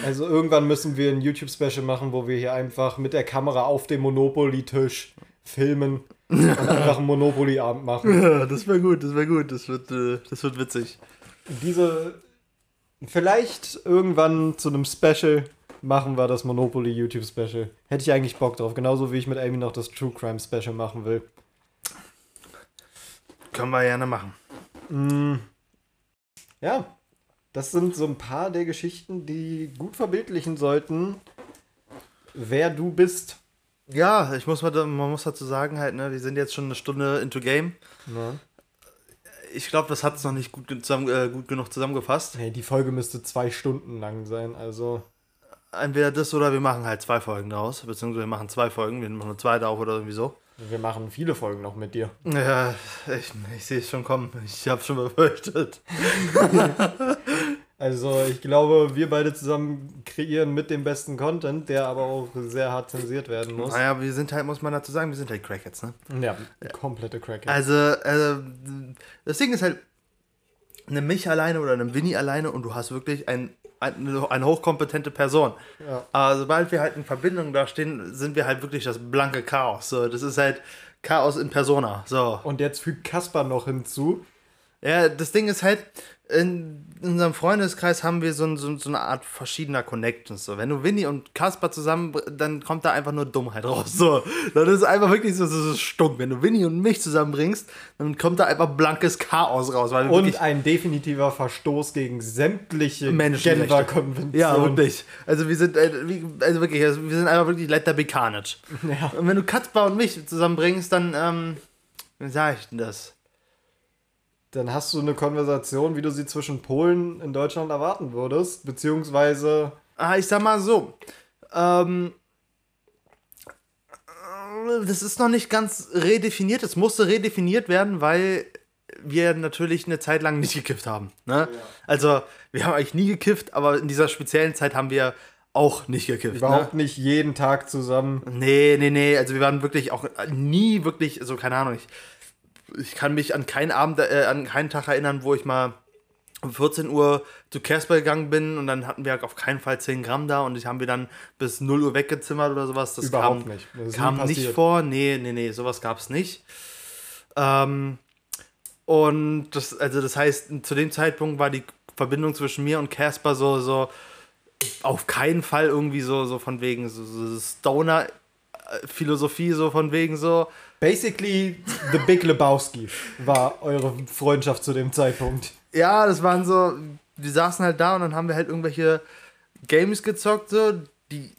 Also irgendwann müssen wir ein YouTube-Special machen, wo wir hier einfach mit der Kamera auf dem Monopoly-Tisch filmen und einfach einen Monopoly-Abend machen. Ja, das wäre gut, das wäre gut. Das wird, äh, das wird witzig. Diese, vielleicht irgendwann zu einem Special machen wir das Monopoly YouTube-Special. Hätte ich eigentlich Bock drauf, genauso wie ich mit Amy noch das True Crime Special machen will. Können wir gerne machen. Ja, das sind so ein paar der Geschichten, die gut verbildlichen sollten, wer du bist. Ja, ich muss mal, man muss dazu sagen halt, ne, wir sind jetzt schon eine Stunde into Game. Ne? Ich glaube, das hat es noch nicht gut, zusammen, äh, gut genug zusammengefasst. Hey, die Folge müsste zwei Stunden lang sein, also. Entweder das oder wir machen halt zwei Folgen daraus, beziehungsweise wir machen zwei Folgen, wir machen eine zweite auf oder irgendwie so. Wir machen viele Folgen noch mit dir. Ja, ich, ich sehe es schon kommen. Ich habe schon befürchtet. Also, ich glaube, wir beide zusammen kreieren mit dem besten Content, der aber auch sehr hart zensiert werden muss. Naja, wir sind halt, muss man dazu sagen, wir sind halt Crackheads, ne? Ja, komplette Crackhead. Also, äh, das Ding ist halt, nimm mich alleine oder nimm Winnie alleine und du hast wirklich ein, ein, eine hochkompetente Person. Ja. Aber sobald wir halt in Verbindung da stehen, sind wir halt wirklich das blanke Chaos. So, das ist halt Chaos in Persona. So. Und jetzt fügt Kaspar noch hinzu. Ja, das Ding ist halt, in unserem Freundeskreis haben wir so, so, so eine Art verschiedener Connections. So. Wenn du Winnie und Kasper zusammen, dann kommt da einfach nur Dummheit raus. So. Das ist einfach wirklich so, so, so stunk. Wenn du Winnie und mich zusammenbringst, dann kommt da einfach blankes Chaos raus. Weil Und ein definitiver Verstoß gegen sämtliche. Genfer Konventionen. Ja, wirklich. Also wir sind, äh, also wirklich, also wir sind einfach wirklich let there be carnage. Ja. Und wenn du Katzbar und mich zusammenbringst, dann, ähm, wie sag ich denn das? Dann hast du eine Konversation, wie du sie zwischen Polen in Deutschland erwarten würdest, beziehungsweise Ah, ich sag mal so. Ähm, äh, das ist noch nicht ganz redefiniert. Es musste redefiniert werden, weil wir natürlich eine Zeit lang nicht gekifft haben. Ne? Also, wir haben eigentlich nie gekifft, aber in dieser speziellen Zeit haben wir auch nicht gekifft. überhaupt Ne? nicht jeden Tag zusammen. Nee, nee, nee. Also, wir waren wirklich auch nie wirklich, so keine Ahnung. Ich, ich kann mich an keinen Abend, äh, an keinen Tag erinnern, wo ich mal um 14 Uhr zu Casper gegangen bin und dann hatten wir auf keinen Fall 10 Gramm da und die haben wir dann bis 0 Uhr weggezimmert oder sowas. Das Überhaupt kam, nicht. Das kam nicht vor. Nee, nee, nee, sowas gab es nicht. Ähm, und das, also das heißt, zu dem Zeitpunkt war die Verbindung zwischen mir und Casper so, so auf keinen Fall irgendwie so, so von wegen so, so Stoner-Philosophie, so von wegen so, Basically, The Big Lebowski war eure Freundschaft zu dem Zeitpunkt. Ja, das waren so, wir saßen halt da und dann haben wir halt irgendwelche Games gezockt, so, die,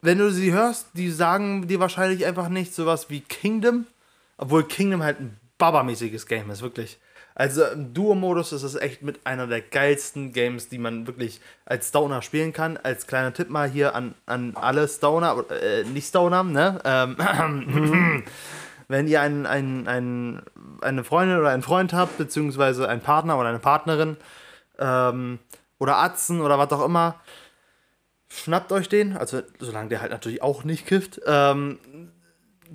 wenn du sie hörst, die sagen dir wahrscheinlich einfach nicht sowas wie Kingdom, obwohl Kingdom halt ein babamäßiges Game ist, wirklich. Also im Duo-Modus ist es echt mit einer der geilsten Games, die man wirklich als Stoner spielen kann. Als kleiner Tipp mal hier an, an alle Stoner, äh, nicht Stoner, ne? Ähm, wenn ihr einen, einen, einen, eine Freundin oder einen Freund habt, beziehungsweise einen Partner oder eine Partnerin ähm, oder Atzen oder was auch immer, schnappt euch den, also solange der halt natürlich auch nicht kifft, ähm,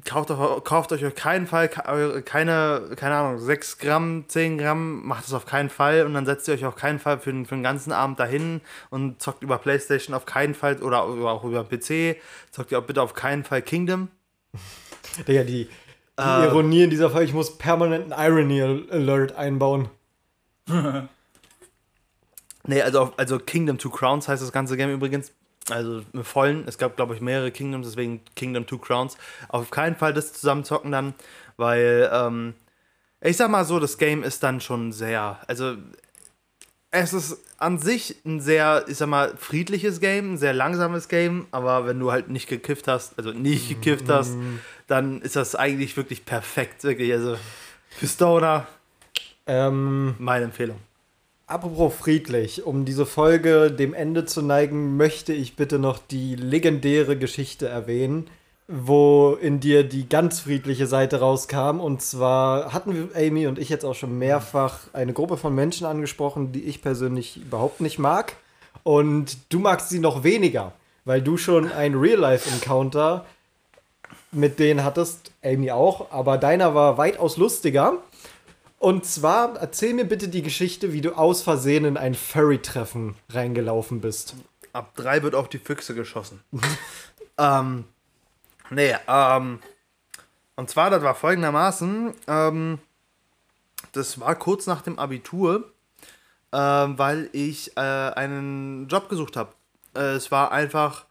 kauft, euch- kauft euch auf keinen Fall keine, keine Ahnung, 6 Gramm, 10 Gramm, macht es auf keinen Fall und dann setzt ihr euch auf keinen Fall für, den- für den ganzen Abend dahin und zockt über Playstation auf keinen Fall oder auch über PC, zockt ihr auch bitte auf keinen Fall Kingdom. Digga, die, die Äh. Ironie in dieser Folge, ich muss permanent einen Irony Alert einbauen. Nee, also, also Kingdom Two Crowns heißt das ganze Game übrigens. Also mit vollen. Es gab, glaube ich, mehrere Kingdoms, deswegen Kingdom Two Crowns. Auf keinen Fall das zusammenzocken dann, weil, ähm, ich sag mal so, das Game ist dann schon sehr, also es ist an sich ein sehr, ich sag mal, friedliches Game, ein sehr langsames Game, aber wenn du halt nicht gekifft hast, also nicht gekifft hast, dann ist das eigentlich wirklich perfekt, wirklich. Also für Stoner, Ähm, meine Empfehlung. Apropos friedlich, um diese Folge dem Ende zu neigen, möchte ich bitte noch die legendäre Geschichte erwähnen, wo in dir die ganz friedliche Seite rauskam. Und zwar hatten wir, Amy und ich jetzt auch schon mehrfach eine Gruppe von Menschen angesprochen, die ich persönlich überhaupt nicht mag. Und du magst sie noch weniger, weil du schon ein Real-Life-Encounter mit denen hattest, Amy auch, aber deiner war weitaus lustiger. Und zwar, erzähl mir bitte die Geschichte, wie du aus Versehen in ein Furry-Treffen reingelaufen bist. Ab drei wird auf die Füchse geschossen. ähm, nee, ähm, und zwar, das war folgendermaßen, ähm, das war kurz nach dem Abitur, ähm, weil ich äh, einen Job gesucht habe. Äh, es war einfach,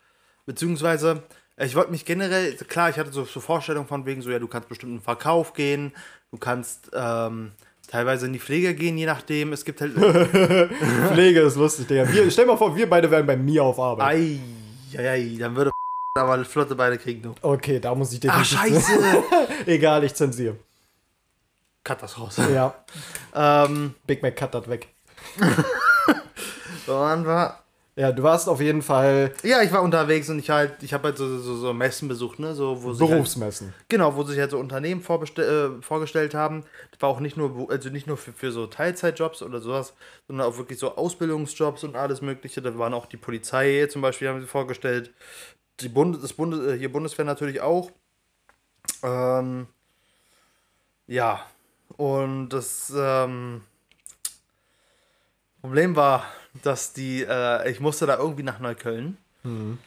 beziehungsweise, ich wollte mich generell, klar, ich hatte so, so Vorstellungen von wegen so, ja, du kannst bestimmt in den Verkauf gehen, du kannst ähm, teilweise in die Pflege gehen, je nachdem. Es gibt halt Pflege ist lustig, Digga. Wir, stell mal vor, wir beide wären bei mir auf Arbeit. Ei, ei, ei, dann würde aber flotte Beine kriegen, du. Okay, da muss ich Ach, definitiv. scheiße. Egal, ich zensiere. Cut das raus. Ja, ähm, Big Mac cut das weg. und war, Ja, du warst auf jeden Fall ja, ich war unterwegs und ich halt, ich habe halt so, so, so Messen besucht, ne, so, wo halt, Berufsmessen. genau, wo sich halt so Unternehmen äh, vorgestellt haben. Das war auch nicht nur, also nicht nur für, für so Teilzeitjobs oder sowas, sondern auch wirklich so Ausbildungsjobs und alles Mögliche. Da waren auch die Polizei zum Beispiel, haben sie vorgestellt. Die Bundes, das Bundes, äh, hier Bundeswehr natürlich auch. Ähm, ja, und das ähm, Problem war, dass die, äh, ich musste da irgendwie nach Neukölln.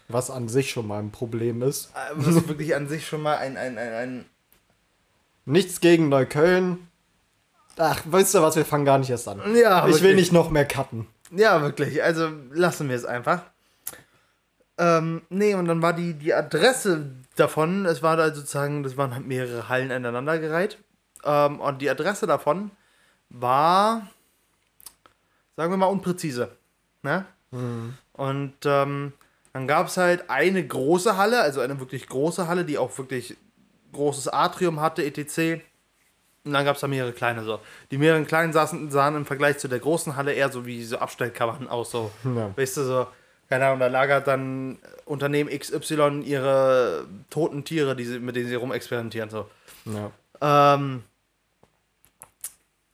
Was an sich schon mal ein Problem ist. Äh, Was wirklich an sich schon mal ein, ein, ein, ein Nichts gegen Neukölln. Ach, weißt du was, wir fangen gar nicht erst an. Ja, ich will wirklich. nicht noch mehr cutten. Ja, wirklich. Also lassen wir es einfach. Ähm, nee, und dann war die, die Adresse davon, es war da sozusagen, das waren halt mehrere Hallen aneinandergereiht. Ähm, und die Adresse davon war, sagen wir mal, unpräzise. Ne? Und ähm, dann gab es halt eine große Halle, also eine wirklich große Halle, die auch wirklich großes Atrium hatte, etc. Und dann gab es da mehrere kleine so. Die mehreren kleinen saßen, sahen im Vergleich zu der großen Halle eher so wie so Abstellkammern aus. So. Ja. Weißt du, so, keine Ahnung, da lagert dann Unternehmen XY ihre toten Tiere, die sie, mit denen sie rumexperimentieren. So. Ja. Ähm,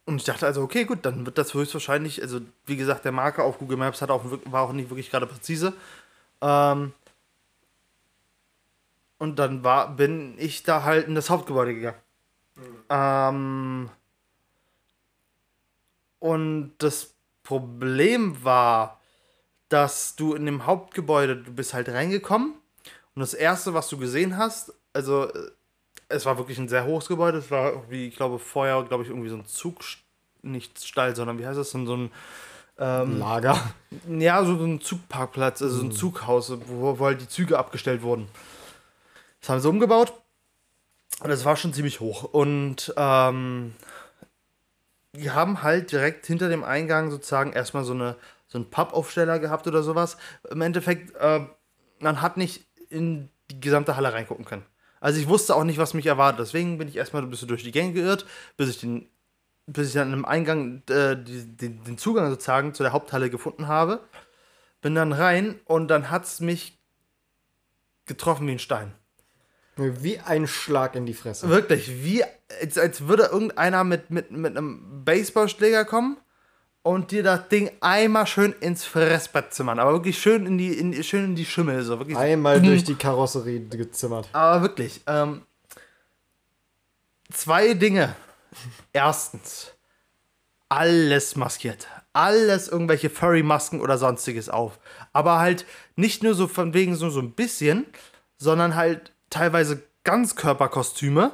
und ich dachte also, okay, gut, dann wird das höchstwahrscheinlich, also wie gesagt, der Marker auf Google Maps hat auch, war auch nicht wirklich gerade präzise. Ähm, und dann war, bin ich da halt in das Hauptgebäude gegangen. Ähm, und das Problem war, dass du in dem Hauptgebäude, du bist halt reingekommen und das erste, was du gesehen hast, also äh, es war wirklich ein sehr hohes Gebäude. Es war irgendwie, ich glaube, vorher, glaube ich, irgendwie so ein Zug, nicht Stall, sondern wie heißt das denn, so ein, ähm, Lager. ja, so ein Zugparkplatz, also so ein Zughaus, wo, wo halt die Züge abgestellt wurden. Das haben sie umgebaut und das war schon ziemlich hoch. Und ähm, die haben halt direkt hinter dem Eingang sozusagen erstmal so, eine, so einen Pappaufsteller gehabt oder sowas. Im Endeffekt, äh, man hat nicht in die gesamte Halle reingucken können. Also ich wusste auch nicht, was mich erwartet. Deswegen bin ich erstmal ein bisschen durch die Gänge geirrt, bis ich den bis ich dann im Eingang äh, die, den, den Zugang sozusagen zu der Haupthalle gefunden habe. Bin dann rein und dann hat es mich getroffen wie ein Stein. Wie ein Schlag in die Fresse. Wirklich, wie als, als würde irgendeiner mit, mit, mit einem Baseballschläger kommen und dir das Ding einmal schön ins Fressbett zimmern. Aber wirklich schön in die, in, schön in die Schimmel. So. Wirklich so. Einmal durch die Karosserie gezimmert. Aber wirklich, ähm, zwei Dinge. Erstens, alles maskiert. Alles irgendwelche Furry-Masken oder sonstiges auf. Aber halt nicht nur so von wegen so, so ein bisschen, sondern halt teilweise Ganzkörperkostüme,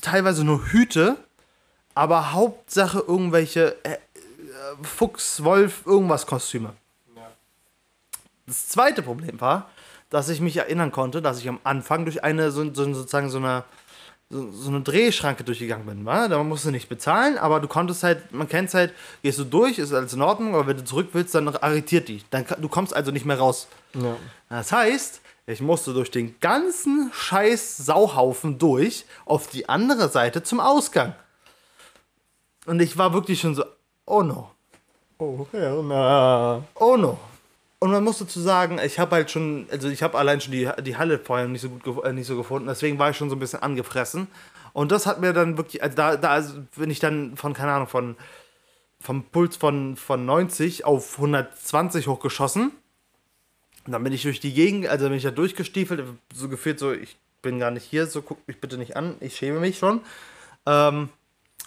teilweise nur Hüte, aber Hauptsache irgendwelche äh, Fuchs, Wolf, irgendwas Kostüme. Das zweite Problem war, dass ich mich erinnern konnte, dass ich am Anfang durch eine, so, so, sozusagen so eine, so, so eine Drehschranke durchgegangen bin. Wa? Da musst du nicht bezahlen, aber du konntest halt, man kennt es halt, gehst du durch, ist alles in Ordnung, aber wenn du zurück willst, dann arretiert die. Dann, du kommst also nicht mehr raus. Ja. Das heißt, ich musste durch den ganzen scheiß Sauhaufen durch auf die andere Seite zum Ausgang. Und ich war wirklich schon so, oh no. Oh, Herna. Oh no. Und man muss dazu sagen, ich habe halt schon, also ich habe allein schon die, die Halle vorher nicht so gut äh, nicht so gefunden, deswegen war ich schon so ein bisschen angefressen. Und das hat mir dann wirklich, also da, da also bin ich dann von, keine Ahnung, von vom Puls von, von 90 auf 120 hochgeschossen. Und dann bin ich durch die Gegend, also bin ich da durchgestiefelt, so gefühlt so, ich bin gar nicht hier, so guckt mich bitte nicht an, ich schäme mich schon. Ähm,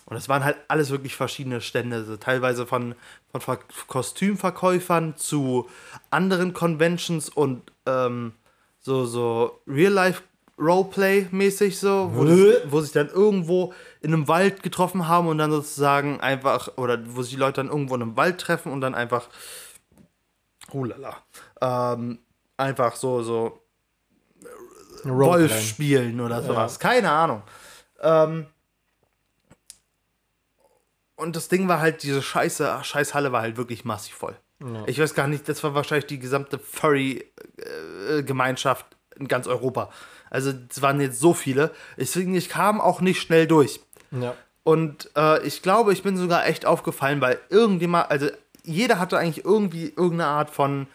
und es waren halt alles wirklich verschiedene Stände, so teilweise von, von Ver Kostümverkäufern zu anderen Conventions und ähm, so, so Real-Life-Roleplay-mäßig so, wo, das, wo sich dann irgendwo in einem Wald getroffen haben und dann sozusagen einfach, oder wo sich die Leute dann irgendwo in einem Wald treffen und dann einfach, hulala, ähm, einfach so, so. Wolf spielen oder sowas. Keine Ahnung. Ähm, und das Ding war halt, diese scheiße, Scheißhalle war halt wirklich massiv voll. Ich weiß gar nicht, das war wahrscheinlich die gesamte Furry-Gemeinschaft in ganz Europa. Also es waren jetzt so viele. Deswegen, ich kam auch nicht schnell durch. Ja. Und äh, ich glaube, ich bin sogar echt aufgefallen, weil irgendjemand, also jeder hatte eigentlich irgendwie irgendeine Art von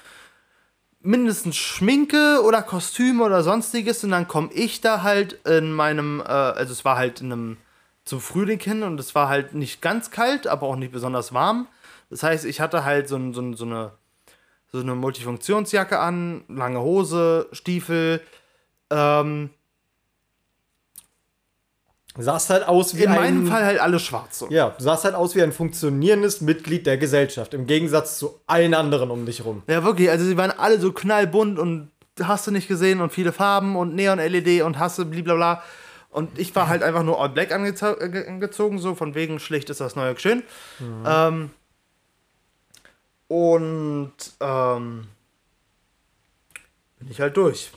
mindestens Schminke oder Kostüm oder sonstiges. Und dann komme ich da halt in meinem, äh, also es war halt in einem, zum Frühling hin und es war halt nicht ganz kalt, aber auch nicht besonders warm. Das heißt, ich hatte halt so, ein- so, ein- so eine, so eine Multifunktionsjacke an, lange Hose, Stiefel, ähm, Sahst halt aus wie in ein. meinem Fall halt alles schwarz. Ja, sahst halt aus wie ein funktionierendes Mitglied der Gesellschaft. Im Gegensatz zu allen anderen um dich rum. Ja, wirklich. Also, sie waren alle so knallbunt und hast du nicht gesehen und viele Farben und Neon-LED und hast du blablabla. Und ich war halt einfach nur All Black angeze- äh, angezogen, so von wegen schlicht ist das neue schön. Ähm, und ähm, bin ich halt durch.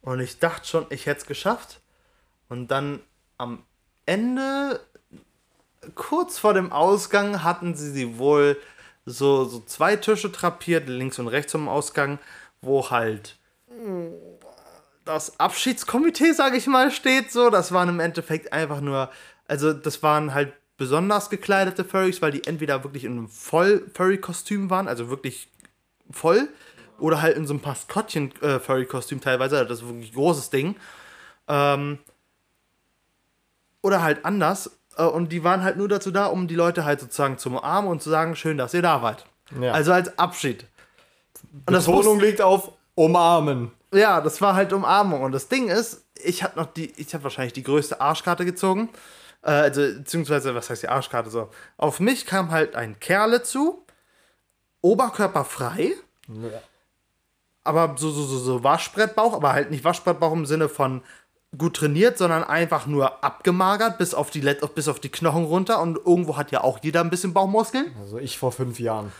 Und ich dachte schon, ich hätte es geschafft. Und dann am Ende, kurz vor dem Ausgang, hatten sie sie wohl so, so zwei Tische trapiert, links und rechts zum Ausgang, wo halt das Abschiedskomitee, sage ich mal, steht so. Das waren im Endeffekt einfach nur, also das waren halt besonders gekleidete Furries, weil die entweder wirklich in einem Voll-Furry-Kostüm waren, also wirklich voll, oder halt in so einem Maskottchen-Furry-Kostüm teilweise, das ist wirklich ein großes Ding. Ähm, oder halt anders. Äh, und die waren halt nur dazu da, um die Leute halt sozusagen zu umarmen und zu sagen, schön, dass ihr da wart. Ja. Also als Abschied. Und das Betonung liegt auf umarmen. Ja, das war halt Umarmung. Und das Ding ist, ich habe noch die, ich habe wahrscheinlich die größte Arschkarte gezogen. Äh, also, beziehungsweise, was heißt die Arschkarte so? Auf mich kam halt ein Kerle zu, oberkörperfrei, aber so, so, so, so Waschbrettbauch, aber halt nicht Waschbrettbauch im Sinne von gut trainiert, sondern einfach nur abgemagert bis auf die, Let bis auf die Knochen runter. Und irgendwo hat ja auch jeder ein bisschen Bauchmuskeln. Also ich vor fünf Jahren.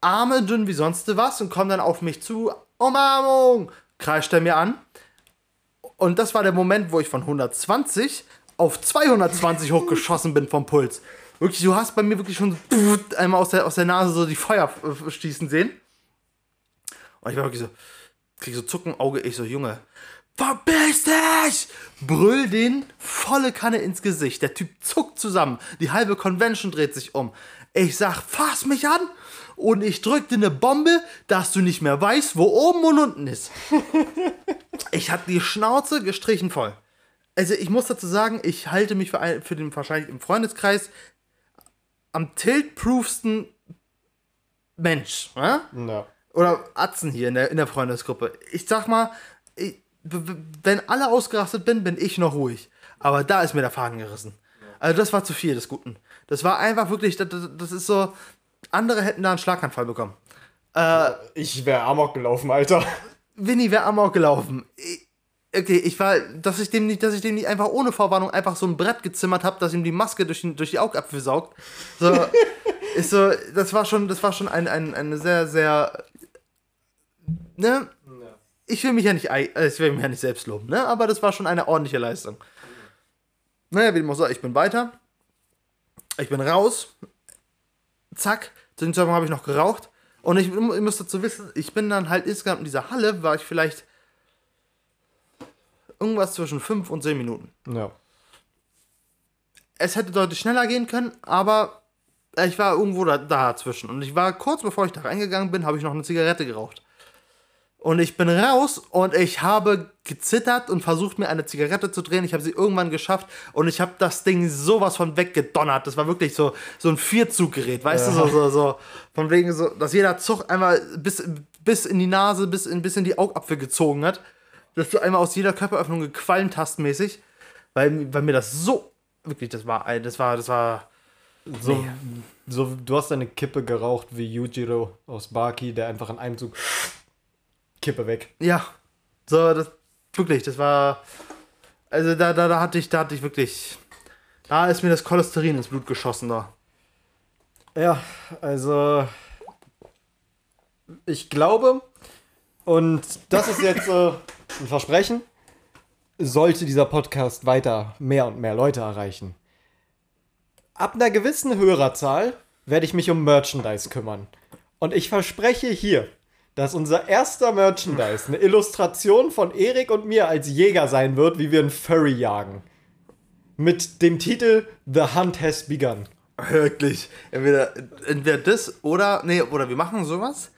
Arme dünn wie sonst was und kommt dann auf mich zu. Umarmung! Kreischt er mir an. Und das war der Moment, wo ich von 120 auf 220 hochgeschossen bin vom Puls. Wirklich, du hast bei mir wirklich schon einmal aus der, aus der Nase so die Feuer schießen sehen. Und ich war wirklich so, krieg so Zucken Auge. Ich so, Junge, verpiss dich! Brüll den volle Kanne ins Gesicht. Der Typ zuckt zusammen. Die halbe Convention dreht sich um. Ich sag, fass mich an! Und ich drück dir eine Bombe, dass du nicht mehr weißt, wo oben und unten ist. ich hatte die Schnauze gestrichen voll. Also ich muss dazu sagen, ich halte mich für, ein, für den wahrscheinlich im Freundeskreis am tiltproofsten Mensch. Ja? Ja. oder Atzen hier in der, in der Freundesgruppe. Ich sag mal, ich, wenn alle ausgerastet bin, bin ich noch ruhig. Aber da ist mir der Faden gerissen. Also das war zu viel des Guten. Das war einfach wirklich, das das ist so, andere hätten da einen Schlaganfall bekommen. Ich wäre Amok gelaufen, Alter. Winnie wäre amok gelaufen. Ich, okay, ich war, dass ich dem nicht, dass ich dem nicht einfach ohne Vorwarnung einfach so ein Brett gezimmert habe, dass ihm die Maske durch, den, durch die Augapfel saugt. So, ist so, das war schon, das war schon ein, ein, eine sehr, sehr, ne? Ich will mich ja nicht, äh, ich will mich ja nicht selbst loben, ne? Aber das war schon eine ordentliche Leistung. Naja, wie dem auch sei, ich bin weiter. Ich bin raus. Zack. Zu dem Zeitpunkt habe ich noch geraucht. Und ich, ich muss dazu wissen, ich bin dann halt insgesamt in dieser Halle, war ich vielleicht irgendwas zwischen 5 und 10 Minuten. Ja. Es hätte deutlich schneller gehen können, aber ich war irgendwo da, dazwischen. Und ich war kurz bevor ich da reingegangen bin, habe ich noch eine Zigarette geraucht. Und ich bin raus und ich habe gezittert und versucht, mir eine Zigarette zu drehen. Ich habe sie irgendwann geschafft und ich habe das Ding sowas von weggedonnert. Das war wirklich so, so ein Vierzuggerät, weißt du, so, so, so. Von wegen so, dass jeder Zug einmal bis, bis in die Nase, bis in, bis in die Augapfel gezogen hat. Dass du einmal aus jeder Körperöffnung gequalmt hast, mäßig. Weil, weil mir das so, wirklich, das war, das war, das war, So, so, du hast eine Kippe geraucht wie Yujiro aus Baki, der einfach in einem Zug Kippe weg. Ja, so, das, wirklich, das war, also da, da, da hatte ich, da hatte ich wirklich, da ist mir das Cholesterin ins Blut geschossen da. Ja, also ich glaube, und das ist jetzt äh, ein Versprechen, sollte dieser Podcast weiter mehr und mehr Leute erreichen. Ab einer gewissen Hörerzahl werde ich mich um Merchandise kümmern. Und ich verspreche hier, dass unser erster Merchandise eine Illustration von Erik und mir als Jäger sein wird, wie wir einen Furry jagen. Mit dem Titel The Hunt Has Begun. Wirklich. Entweder, entweder das oder, nee, oder wir machen sowas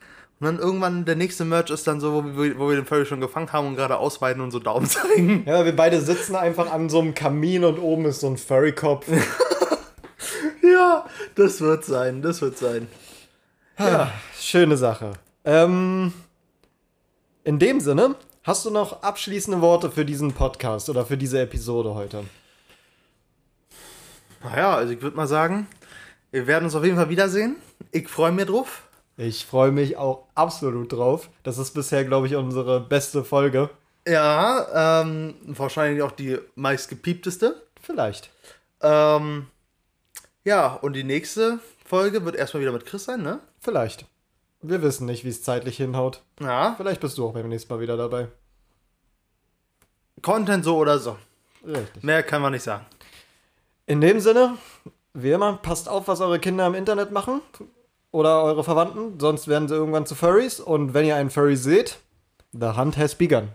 und dann irgendwann der nächste Merch ist dann so, wo wir, wo wir den Furry schon gefangen haben und gerade ausweiten und so Daumen zeigen. Ja, wir beide sitzen einfach an so einem Kamin und oben ist so ein Furry-Kopf. Ja, das wird sein, das wird sein. Ja, schöne Sache. Ähm, in dem Sinne, hast du noch abschließende Worte für diesen Podcast oder für diese Episode heute? Naja, also ich würde mal sagen, wir werden uns auf jeden Fall wiedersehen. Ich freue mich drauf. Ich freue mich auch absolut drauf. Das ist bisher, glaube ich, unsere beste Folge. Ja, ähm, wahrscheinlich auch die meistgepiepteste. Vielleicht. Ähm, ja, und die nächste Folge wird erstmal wieder mit Chris sein, ne? Vielleicht. Wir wissen nicht, wie es zeitlich hinhaut. Ja. Vielleicht bist du auch beim nächsten Mal wieder dabei. Content so oder so. Richtig. Mehr kann man nicht sagen. In dem Sinne, wie immer, passt auf, was eure Kinder im Internet machen. Oder eure Verwandten, sonst werden sie irgendwann zu Furries. Und wenn ihr einen Furry seht, the hunt has begun.